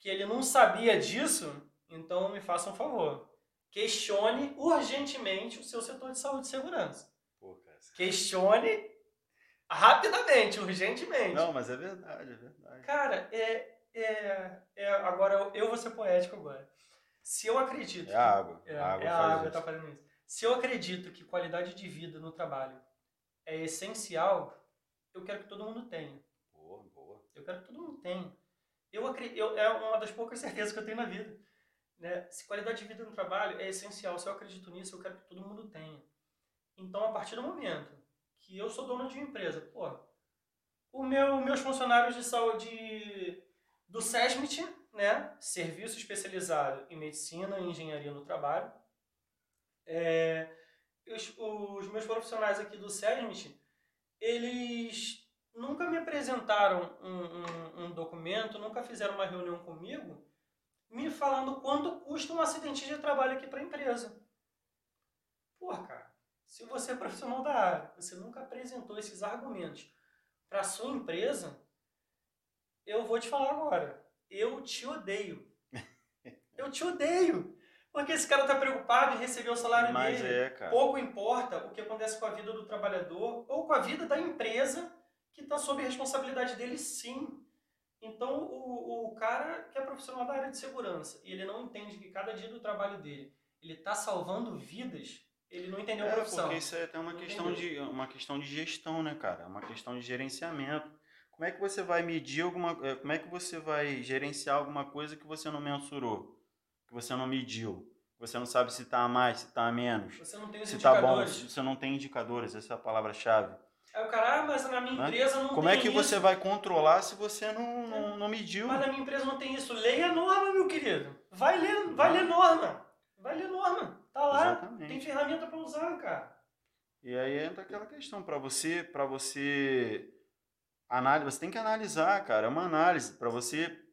que ele não sabia disso, então me faça um favor. Questione urgentemente o seu setor de saúde e segurança. Pô, Questione rapidamente, urgentemente. Não, mas é verdade, é verdade. Cara, é, é, é agora eu vou ser poético agora. Se eu acredito. É a água. É, a água, é a água que tá fazendo isso. Se eu acredito que qualidade de vida no trabalho é essencial, eu quero que todo mundo tenha. Boa, boa. Eu quero que todo mundo tenha. Eu acredito, eu, é uma das poucas certezas que eu tenho na vida. Né? Se qualidade de vida no trabalho é essencial, se eu acredito nisso, eu quero que todo mundo tenha. Então, a partir do momento que eu sou dono de uma empresa. Pô, o meu, meus funcionários de saúde do SESMIT, né, Serviço Especializado em Medicina e Engenharia no Trabalho, é, os, os meus profissionais aqui do SESMIT, eles nunca me apresentaram um, um, um, documento, nunca fizeram uma reunião comigo, me falando quanto custa um acidente de trabalho aqui para a empresa. Porra, cara, se você é profissional da área, você nunca apresentou esses argumentos para sua empresa, eu vou te falar agora. Eu te odeio. Eu te odeio. Porque esse cara está preocupado em receber o salário Mas dele. É, cara. Pouco importa o que acontece com a vida do trabalhador ou com a vida da empresa que está sob a responsabilidade dele, sim. Então, o, o cara que é profissional da área de segurança e ele não entende que cada dia do trabalho dele ele está salvando vidas, ele não entendeu é, a profissão. Porque isso é até uma questão, de, uma questão de gestão, né, cara? Uma questão de gerenciamento. Como é que você vai medir alguma. Eh, como é que você vai gerenciar alguma coisa que você não mensurou? Que você não mediu? Você não sabe se está a mais, se está a menos. Você não tem os se indicadores. Tá bom, se você não tem indicadores, essa é a palavra-chave. Aí o cara, ah, mas na minha né? empresa não Como é é que isso. você vai controlar se você não, não, não mediu? Mas na minha empresa não tem isso. Leia a norma, meu querido. Vai ler, vai ler norma. Vai ler norma. Tá lá. Exatamente. Tem ferramenta para usar, cara. E aí entra aquela questão para você, para você análise, você tem que analisar, cara, é uma análise para você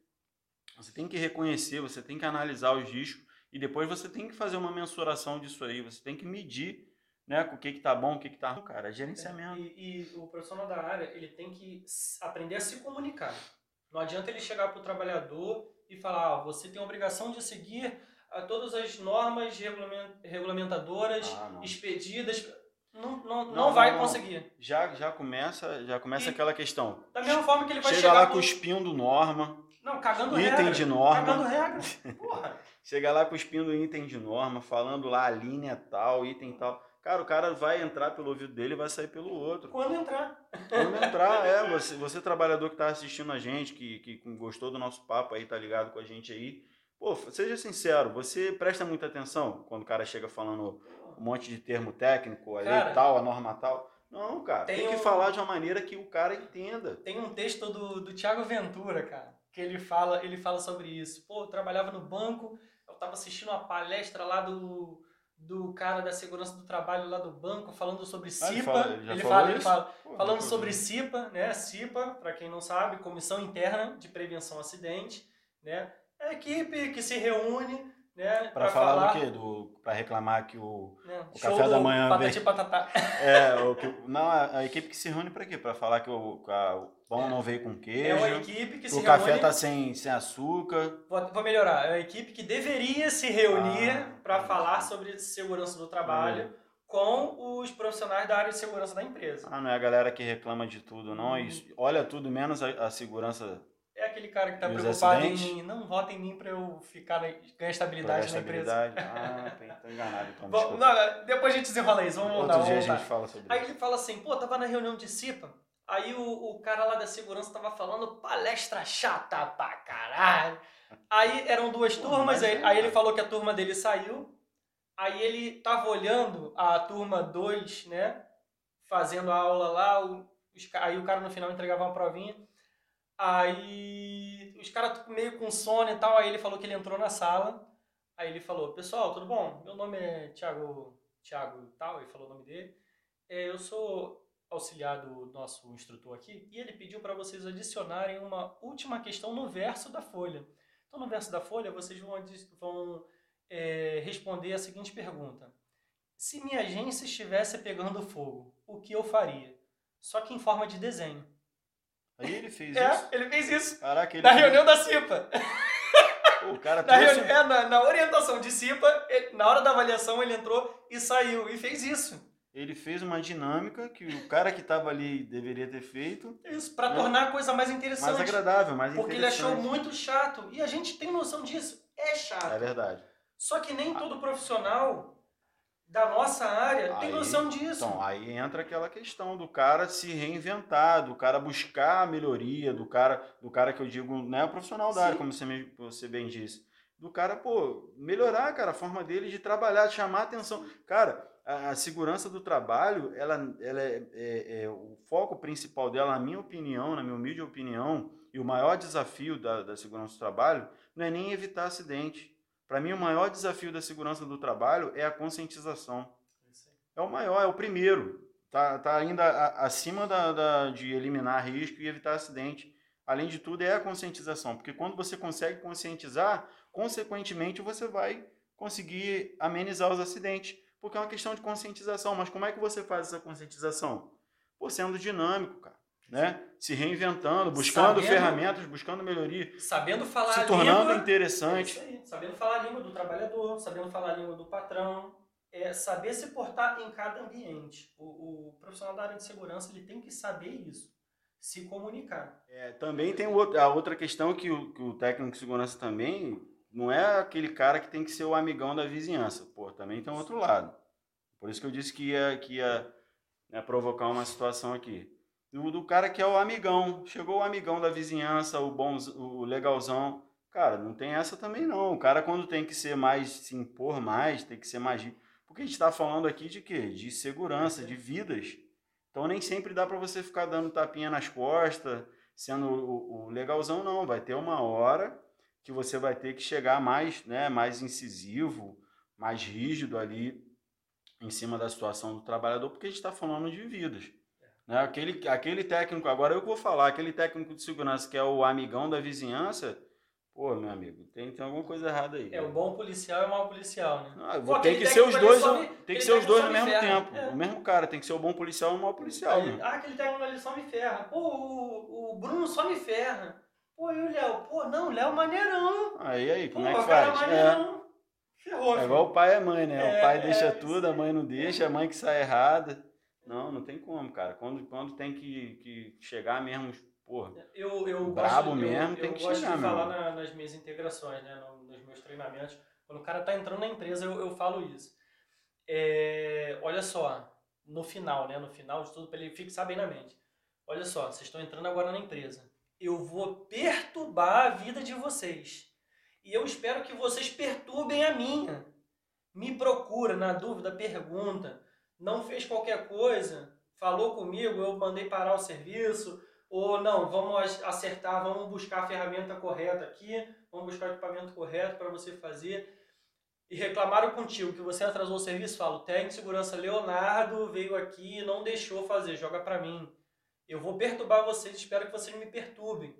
você tem que reconhecer, você tem que analisar os riscos e depois você tem que fazer uma mensuração disso aí, você tem que medir, né, o que que tá bom, o que que tá ruim, cara, é gerenciamento. E, e, o profissional da área, ele tem que aprender a se comunicar. Não adianta ele chegar para o trabalhador e falar, ah, você tem a obrigação de seguir a todas as normas regulamentadoras ah, expedidas. Não, não, não, não vai conseguir. Já, já começa, já começa e, aquela questão. Da mesma forma que ele vai Chega chegar lá cuspindo norma. Não, cagando item regra. de norma. Cagando regra. Porra. Chega lá cuspindo item de norma, falando lá a linha tal, item tal. Cara, o cara vai entrar pelo ouvido dele e vai sair pelo outro. Quando entrar. Quando entrar, é. Você, você trabalhador que tá assistindo a gente, que, que gostou do nosso papo aí, tá ligado com a gente aí. Pô, seja sincero, você presta muita atenção quando o cara chega falando um monte de termo técnico, a lei Cara, tal, a norma tal. Não, cara, tem, tem que um- falar de uma maneira que o cara entenda. Tem um texto do, do Thiago Ventura, cara, que ele fala, ele fala sobre isso. Pô, eu trabalhava no banco, eu tava assistindo uma palestra lá do, do cara da segurança do trabalho lá do banco, falando sobre Ah, ele CIPA. fala- ele ele falou fala, ele fala, Pô, falando sobre CIPA, né? CIPA, para quem não sabe, Comissão Interna de Prevenção Acidente, né? É a equipe que se reúne, né, Pra falar, do quê? Do, pra reclamar que o. né, O café da manhã Patati. É, o que, não, a, a equipe que se reúne pra quê? Pra falar que o, a- o pão É. não veio com É queijo. uma equipe que que se o café reúne tá sem, sem açúcar. Vou, vou melhorar. É uma equipe que deveria se reunir Ah, para entendi. falar sobre segurança do trabalho com os profissionais da área de segurança da empresa. Ah, não é a galera que reclama de tudo, não. Hum. Isso, olha tudo menos a, a segurança É aquele cara que está os preocupado em não vota em mim para eu ficar na, ganhar estabilidade na empresa. estabilidade. Ah, tô enganado então. Bom, não, depois a gente desenrola isso, vamos voltar. Outro dia a voltar. gente fala sobre Aí isso. ele fala assim, pô, tava na reunião de CIPA, aí o, o cara lá da segurança tava falando palestra chata pra caralho. Aí eram duas turmas, mas aí, é, aí ele falou que a turma dele saiu, aí ele tava olhando a turma 2, né, fazendo a aula lá, o- aí o cara no final entregava uma provinha, aí os caras meio com sono e tal, aí ele falou que ele entrou na sala, aí ele falou, pessoal, tudo bom? Meu nome é Thiago, Thiago tal, ele falou o nome dele, é, eu sou auxiliar do nosso instrutor aqui e ele pediu para vocês adicionarem uma última questão no verso da folha. Então, no verso da folha, vocês vão, vão é, responder a seguinte pergunta: Se minha agência estivesse pegando fogo, o que eu faria? Só que em forma de desenho. Aí ele fez É, isso. ele fez isso. Caraca, ele Na fez- reunião da CIPA. O cara Na, reuni- é, na, na orientação de CIPA, ele- na hora da avaliação, ele entrou e saiu e fez isso. Ele fez uma dinâmica que o cara que tava ali deveria ter feito. Isso, para Não. tornar a coisa mais interessante. Mais agradável, mais Porque ele achou muito chato. E a gente tem noção disso. É chato. É verdade. Só que nem todo profissional da nossa área tem Aí- noção disso. Então, aí entra aquela questão do cara se reinventar, do cara buscar a melhoria, do cara, do cara que eu digo, né, o profissional da Sim. área, como você, você bem disse. Do cara, pô, melhorar, cara, a forma dele de trabalhar, de chamar atenção. Cara, a, a segurança do trabalho, ela, ela é, é- é o foco principal dela, na minha opinião, na minha humilde opinião, e o maior desafio da, da segurança do trabalho não é nem evitar acidente. Para mim, o maior desafio da segurança do trabalho é a conscientização. É o maior, é o primeiro. Tá, tá ainda acima da, da- de eliminar risco e evitar acidente. Além de tudo, é a conscientização. Porque quando você consegue conscientizar, consequentemente você vai conseguir amenizar os acidentes. Porque é uma questão de conscientização. Mas como é que você faz essa conscientização? Pô, sendo dinâmico, cara. Né? Se reinventando, buscando Sabendo- ferramentas, buscando melhoria, Sabendo falar se tornando língua. É interessante. aí. Sabendo falar a língua do trabalhador, sabendo falar a língua do patrão. É saber se portar em cada ambiente. O, o profissional da área de segurança ele tem que saber isso. Se comunicar. É, também tem a outra questão que o, que o técnico de segurança também não é aquele cara que tem que ser o amigão da vizinhança. Pô, também tem um outro lado. Por isso que eu disse que ia, que ia né, provocar uma situação aqui. Do, do cara que é o amigão. Chegou o amigão da vizinhança, o, bom, o legalzão. Cara, não tem essa também não. O cara quando tem que ser mais, se impor mais, tem que ser mais... Porque a gente está falando aqui de quê? De segurança, de vidas. Então nem sempre dá para você ficar dando tapinha nas costas, sendo o, o legalzão, não. Vai ter uma hora que você vai ter que chegar mais, né, mais incisivo, mais rígido ali em cima da situação do trabalhador, porque a gente está falando de vidas. Né? Aquele, aquele técnico, agora eu vou falar, aquele técnico de segurança que é o amigão da vizinhança, pô, meu amigo, tem, tem alguma coisa errada aí. É o bom policial e o mau policial, né? Ah, Pô, tem que ser os dois, tem que ser os dois ao me mesmo ferra. tempo. É. O mesmo cara tem que ser o bom policial e o mau policial. Aí, né? ah, aquele técnico ali só me ferra. Pô, o, o Bruno só me ferra. Pô, e o Léo? Pô, não, o Léo é maneirão. Aí, aí, como Pô, é que faz? é É. maneirão. Ferrou, É filho. igual o pai e a mãe, né? É, o pai é, deixa isso tudo, a mãe não deixa, a mãe que sai errada. Não, não tem como, cara. Quando, quando tem que, que chegar mesmo, porra. Eu, eu Brabo gosto, mesmo, eu, tem eu que gosto chegar, de falar na- nas minhas integrações, né, no- nos meus treinamentos. Quando o cara tá entrando na empresa, eu, eu falo isso. É, olha só, no final, né? No final de tudo, para ele fixar bem na mente. Olha só, vocês estão entrando agora na empresa. Eu vou perturbar a vida de vocês. E eu espero que vocês perturbem a minha. Me procura, na dúvida, pergunta. Não fez qualquer coisa, falou comigo, eu mandei parar o serviço, ou não, vamos acertar, vamos buscar a ferramenta correta aqui, vamos buscar o equipamento correto para você fazer. E reclamaram contigo que você atrasou o serviço, falo, técnico de segurança Leonardo veio aqui e não deixou fazer, joga para mim. Eu vou perturbar vocês, espero que vocês me perturbem.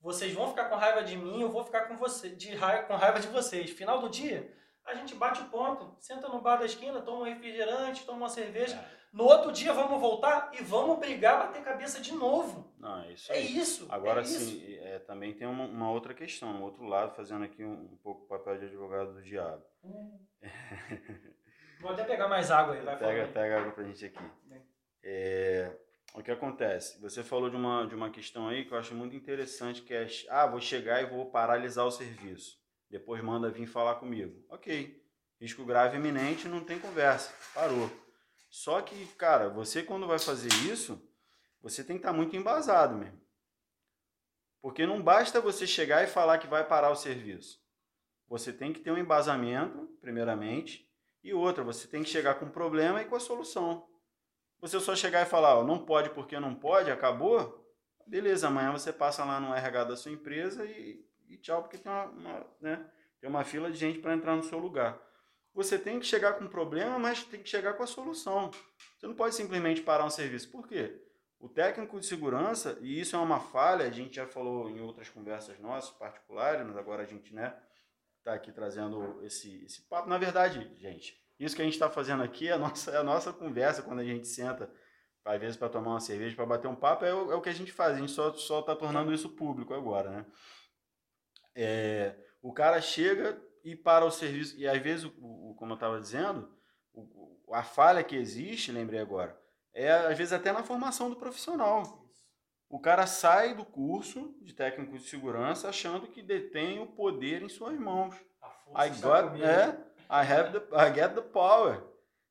Vocês vão ficar com raiva de mim, eu vou ficar com você, de raiva, com raiva de vocês. Final do dia, a gente bate o ponto, senta no bar da esquina, toma um refrigerante, toma uma cerveja. É. No outro dia vamos voltar e vamos brigar, bater cabeça de novo. Não, é isso. É aí. É isso. Agora é sim, é, também tem uma, uma, outra questão, no outro lado, fazendo aqui um, um pouco o papel de advogado do diabo. Hum. Vou até pegar mais água aí, vai Pega, pega água pra gente aqui. É, o que acontece? Você falou de uma, de uma questão aí que eu acho muito interessante, que é, ah, vou chegar e vou paralisar o serviço. Depois manda vir falar comigo. Ok. Risco grave iminente, não tem conversa. Parou. Só que, cara, você quando vai fazer isso, você tem que estar muito embasado mesmo. Porque não basta você chegar e falar que vai parar o serviço. Você tem que ter um embasamento, primeiramente, e outra, você tem que chegar com o problema e com a solução. Você só chegar e falar, ó, não pode porque não pode, acabou, beleza, amanhã você passa lá no RH da sua empresa e, e tchau, porque tem uma, uma, né, tem uma fila de gente para entrar no seu lugar você tem que chegar com um problema, mas tem que chegar com a solução. Você não pode simplesmente parar um serviço. Por quê? O técnico de segurança, e isso é uma falha, a gente já falou em outras conversas nossas, particulares, mas agora a gente né, está aqui trazendo esse, esse papo. Na verdade, gente, isso que a gente está fazendo aqui é a, nossa, é a nossa conversa quando a gente senta, às vezes para tomar uma cerveja, para bater um papo, é o, é o, que a gente faz. A gente só está tornando isso público agora. Né? É, o cara chega, e para o serviço. E às vezes, o, o como eu estava dizendo, o, a falha que existe, lembrei agora, é às vezes até na formação do profissional. O cara sai do curso de técnico de segurança achando que detém o poder em suas mãos. I got, é, I have the, I get the power.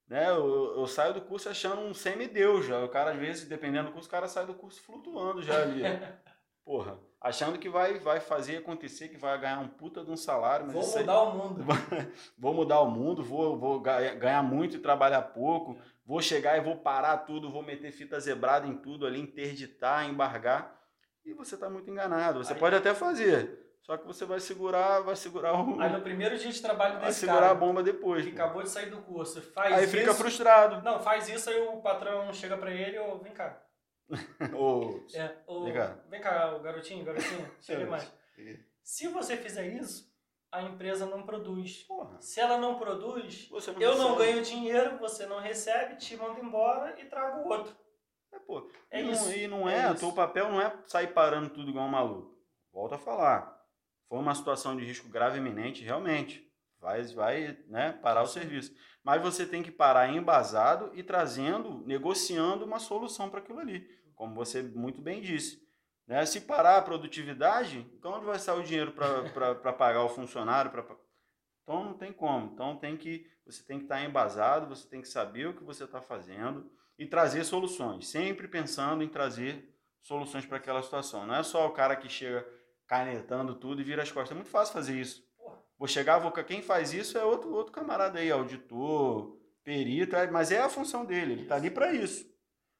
Né? Eu, eu saio do curso achando um semideus já. O cara, às vezes, dependendo do curso, o cara sai do curso flutuando já ali. Porra achando que vai, vai fazer acontecer, que vai ganhar um puta de um salário. vou mudar aí... o mundo. vou mudar o mundo, vou, vou ganhar muito e trabalhar pouco, vou chegar e vou parar tudo, vou meter fita zebrada em tudo ali, interditar, embargar. E você está muito enganado. Você aí... pode até fazer, só que você vai segurar, vai segurar o. Aí no primeiro dia de trabalho desse vai segurar cara, a bomba depois. Que pô. acabou de sair do curso, faz aí isso. Aí fica frustrado. Não, faz isso aí o patrão chega para ele, ou vem cá. ou, é, ou, vem cá. Vem cá, garotinho, garotinho, chega mais. Se você fizer isso, a empresa não produz. Porra. Se ela não produz, não eu não ganho dinheiro, você não recebe, te manda embora e trago outro. É, pô. É e isso. Não, e não é, é o teu papel não é sair parando tudo igual um maluco. Volto a falar. Foi uma situação de risco grave iminente, realmente. Vai, vai né, parar o serviço. Mas você tem que parar embasado e trazendo, negociando uma solução para aquilo ali, como você muito bem disse. Né? Se parar a produtividade, então onde vai sair o dinheiro para pagar o funcionário? Pra... Então não tem como. Então tem que, você tem que estar tá embasado, você tem que saber o que você está fazendo e trazer soluções, sempre pensando em trazer soluções para aquela situação. Não é só o cara que chega canetando tudo e vira as costas. É muito fácil fazer isso. Vou chegar, vou quem faz isso é outro outro camarada aí, auditor, perito, é, mas é a função dele, ele está ali para isso.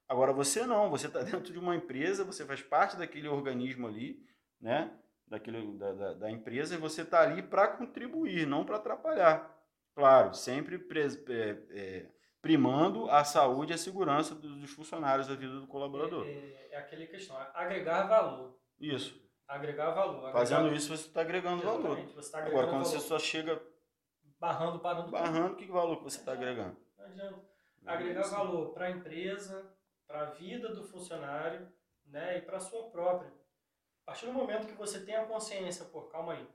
Agora você não, você está dentro de uma empresa, você faz parte daquele organismo ali, né? Daquele, da, da, da empresa e você está ali para contribuir, não para atrapalhar. Claro, sempre é, é, primando a saúde e a segurança dos funcionários da vida do colaborador. É, é, é aquele questão, agregar valor. Isso. Agregar valor. Agregar... Fazendo isso, você está agregando Exatamente, valor. Você tá agregando Agora, quando valor. você só chega. Barrando, parando. Barrando, que valor que você está agregando? Não adianta. Agregar valor para a empresa, para a vida do funcionário né, e para a sua própria. A partir do momento que você tem a consciência, pô, calma aí.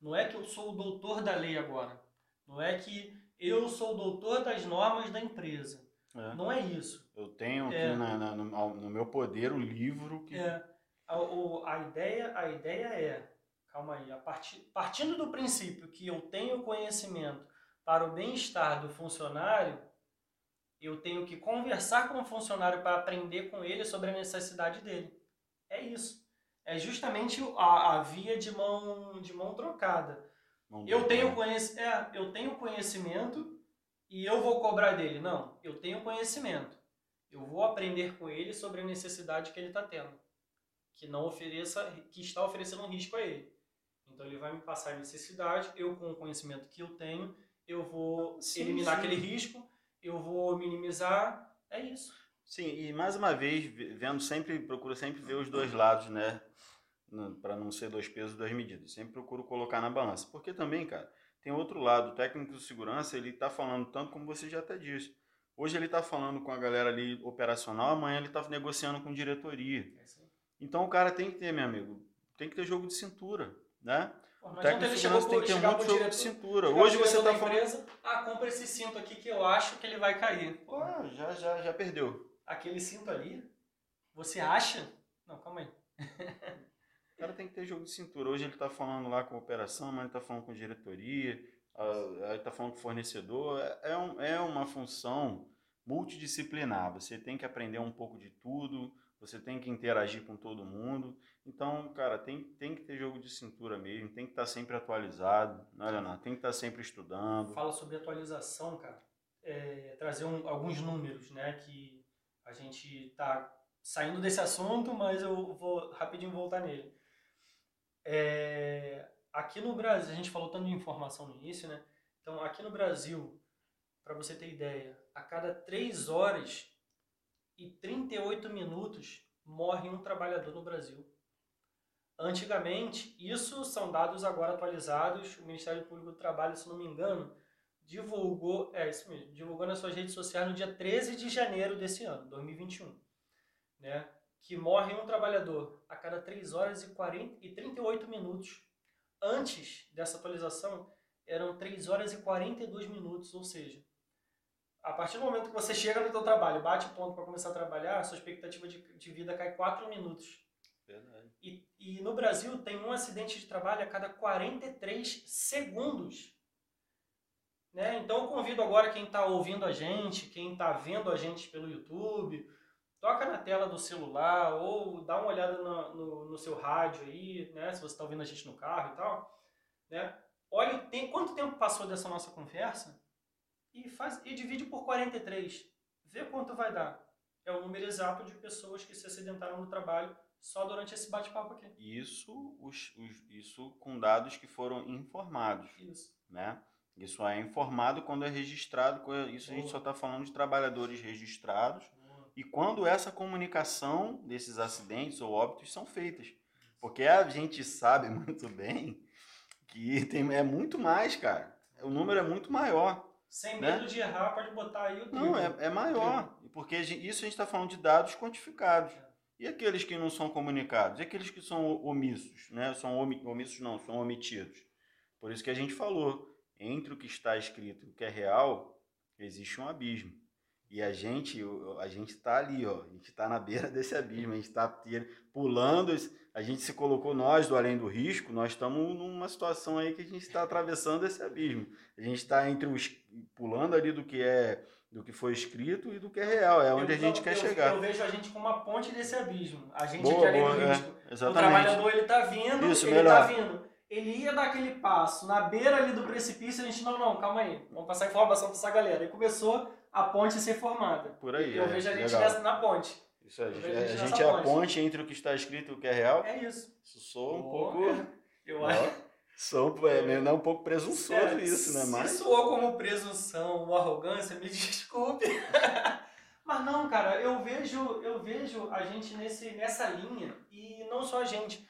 Não é que eu sou o doutor da lei agora. Não é que eu sou o doutor das normas da empresa. É. Não é isso. Eu tenho aqui é. na, na, no, no, meu poder o livro que. É a, o, a, ideia, a ideia é, calma aí, a partir, partindo do princípio que eu tenho conhecimento para o bem-estar do funcionário, eu tenho que conversar com o funcionário para aprender com ele sobre a necessidade dele. É isso. É justamente a, a via de mão, de mão trocada. Eu, tenho conhec é, eu tenho conhecimento e eu vou cobrar dele. Não, eu tenho conhecimento. Eu vou aprender com ele sobre a necessidade que ele está tendo. Que não ofereça, que está oferecendo um risco a ele. Então ele vai me passar a necessidade, eu com o conhecimento que eu tenho, eu vou sim, eliminar sim. aquele risco, eu vou minimizar, é isso. Sim, e mais uma vez, vendo sempre, procuro sempre ver os dois lados, né? Para não ser dois pesos, duas medidas. Sempre procuro colocar na balança. Porque também, cara, tem outro lado. O técnico de segurança, ele está falando tanto como você já até disse. Hoje ele está falando com a galera ali operacional, amanhã ele está negociando com diretoria. É então o cara tem que ter, meu amigo, tem que ter jogo de cintura né? Pô, o técnico de segurança tem que ter muito jogo diretor, de cintura. Hoje você está falando... Empresa, ah, compra esse cinto aqui que eu acho que ele vai cair. Pô, já, já, já perdeu. Aquele cinto ali, você acha? Não, calma aí. o cara tem que ter jogo de cintura. Hoje ele está falando lá com a operação, amanhã ele está falando com diretoria, aí está falando com fornecedor. É, é, um, é uma função multidisciplinar. Você tem que aprender um pouco de tudo, você tem que interagir com todo mundo. Então, cara, tem, tem que ter jogo de cintura mesmo, tem que estar tá sempre atualizado, né, Leonardo? Tem que estar tá sempre estudando. Fala sobre atualização, cara. É, trazer um, alguns números, né, que a gente tá saindo desse assunto, mas eu vou rapidinho voltar nele. É, aqui no Brasil, a gente falou tanto de informação no início, né? Então, aqui no Brasil, para você ter ideia, a cada 3 horas e 38 minutos morre um trabalhador no Brasil. Antigamente, isso são dados agora atualizados, o Ministério Público do Trabalho, se não me engano, divulgou, é isso mesmo, divulgou nas suas redes sociais no dia 13 de janeiro desse ano, 2021, né? Que morre um trabalhador a cada 3 horas e, 40, e 38 minutos. Antes dessa atualização, eram 3 horas e 42 minutos, ou seja, a partir do momento que você chega no seu trabalho, bate o ponto para começar a trabalhar, a sua expectativa de, de vida cai 4 minutos. Verdade. E, e no Brasil tem um acidente de trabalho a cada 43 segundos. Né? Então eu convido agora quem está ouvindo a gente, quem está vendo a gente pelo YouTube, toca na tela do celular ou dá uma olhada no, no, no seu rádio aí, né? se você está ouvindo a gente no carro e tal. Né? Olha tem, quanto tempo passou dessa nossa conversa e, faz, e divide por 43. Vê quanto vai dar. É o número exato de pessoas que se acidentaram no trabalho só durante esse bate-papo aqui. Isso, os, os, isso com dados que foram informados. Isso. Né? Isso é informado quando é registrado. Isso Boa. a gente só está falando de trabalhadores registrados. Boa. E quando essa comunicação desses acidentes ou óbitos são feitas. Porque a gente sabe muito bem que tem, é muito mais, cara. O número é muito maior. Sem né? medo né? de errar, pode botar aí o Não, é, é maior. Porque isso a gente está falando de dados quantificados. E aqueles que não são comunicados? E aqueles que são omissos? Né? São omissos não, são omitidos. Por isso que a gente falou, entre o que está escrito e o que é real, existe um abismo. E a gente, a gente está ali, ó, a gente está na beira desse abismo, a gente está pulando, a gente se colocou nós do além do risco, nós estamos numa situação aí que a gente está atravessando esse abismo. A gente está entre os pulando ali do que é do que foi escrito e do que é real, é onde eu, a gente eu, quer eu, chegar. Eu vejo a gente como uma ponte desse abismo. A gente boa, além do é, risco. É, o trabalhador ele está vindo, Isso, ele está vindo ele ia dar aquele passo na beira ali do precipício, a gente, não, não, calma aí, vamos passar informação para essa galera. E começou a ponte ser formada. Por aí. E eu é, vejo a gente nessa, na ponte. Isso aí. A gente, a gente é a ponte entre o que está escrito e o que é real. É isso. Isso soa um oh, pouco. Eu acho. Sou é, não, um pouco presunçoso é, isso, né? Mas... Se soou como presunção ou arrogância, me desculpe. Mas não, cara, eu vejo, eu vejo a gente nesse, nessa linha, e não só a gente,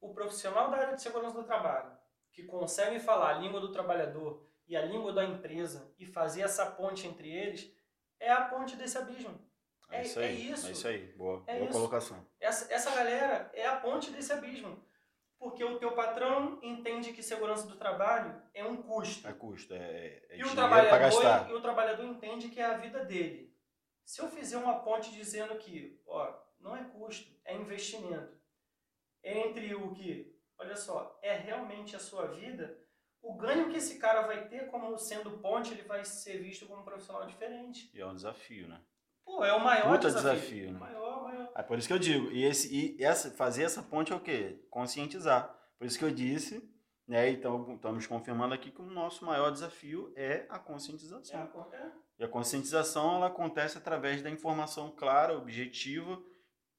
o profissional da área de segurança do trabalho, que consegue falar a língua do trabalhador e a língua da empresa e fazer essa ponte entre eles, é a ponte desse abismo. É, é isso aí. É isso. É isso aí. Boa, é boa isso. colocação. Essa, essa galera é a ponte desse abismo. Porque o teu patrão entende que segurança do trabalho é um custo. É custo, é, é e o trabalhador E o trabalhador entende que é a vida dele. Se eu fizer uma ponte dizendo que, ó, não é custo, é investimento. Entre o que, olha só, é realmente a sua vida, o ganho que esse cara vai ter como sendo ponte, ele vai ser visto como um profissional diferente. E é um desafio, né? Pô, é o maior Puta desafio. desafio, né? Maior, maior. É por isso que eu digo. E, esse, e essa, fazer essa ponte é o quê? Conscientizar. Por isso que eu disse, né? Então estamos confirmando aqui que o nosso maior desafio é a É, conscientização. é. E a conscientização ela acontece através da informação clara, objetiva,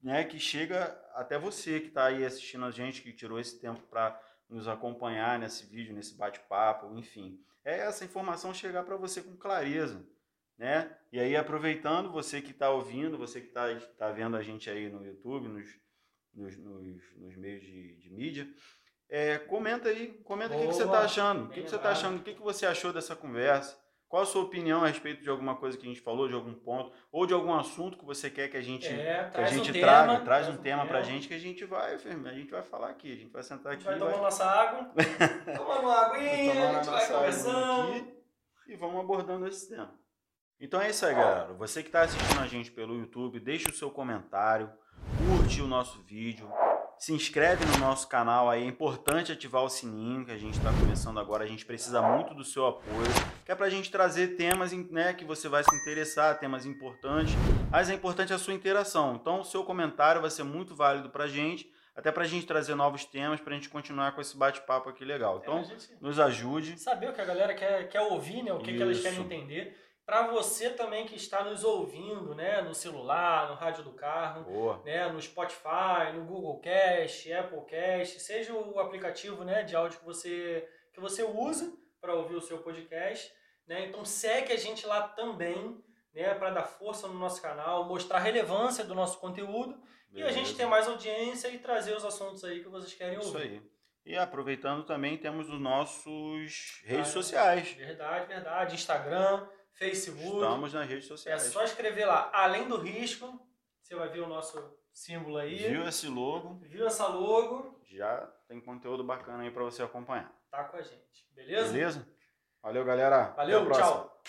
né, que chega até você que está aí assistindo a gente, que tirou esse tempo para nos acompanhar nesse vídeo, nesse bate-papo, enfim. É essa informação chegar para você com clareza, né? E aí aproveitando você que está ouvindo, você que está tá vendo a gente aí no YouTube, nos, nos, nos, nos meios de, de mídia, é, comenta aí, comenta o que, que você está achando, o que, que você está achando, o que, que você achou dessa conversa. Qual a sua opinião a respeito de alguma coisa que a gente falou, de algum ponto, ou de algum assunto que você quer que a gente, É, que a gente um traga, tema, traz um tema pra gente que a gente vai, a gente vai falar aqui, a gente vai sentar A aqui, gente vai vai, tomar nossa água, tomando uma aguinha, tomar a gente vai conversando. e vamos abordando esse tema. Então é isso aí, galera. Você que está assistindo a gente pelo YouTube, deixa o seu comentário, curte o nosso vídeo, se inscreve no nosso canal aí. É importante ativar o sininho que a gente está começando agora. A gente precisa muito do seu apoio, que é para a gente trazer temas né, que você vai se interessar, temas importantes. Mas é importante a sua interação. Então, o seu comentário vai ser muito válido para a gente, até para a gente trazer novos temas, para a gente continuar com esse bate-papo aqui legal. É, Então, a gente nos ajude. saber o que a galera quer, quer ouvir, né? O que, que elas querem entender. Para você também que está nos ouvindo, né? No celular, no rádio do carro, Boa. né? No Spotify, no Google Cast, Apple Cast, seja o aplicativo, né? De áudio que você que você usa para ouvir o seu podcast, né? Então segue a gente lá também, né? Para dar força no nosso canal, mostrar a relevância do nosso conteúdo e a gente Beleza. ter mais audiência e trazer os assuntos aí que vocês querem Isso ouvir. aí. E aproveitando também, temos os nossos redes Ah, sociais. Verdade, verdade. Instagram, Facebook. Estamos nas redes É sociais. só escrever lá, além do risco, você vai ver o nosso símbolo aí. Viu esse logo? Viu essa logo? Já tem conteúdo bacana aí para você acompanhar. Tá com a gente. Beleza? Beleza? Valeu, galera. Valeu, tchau.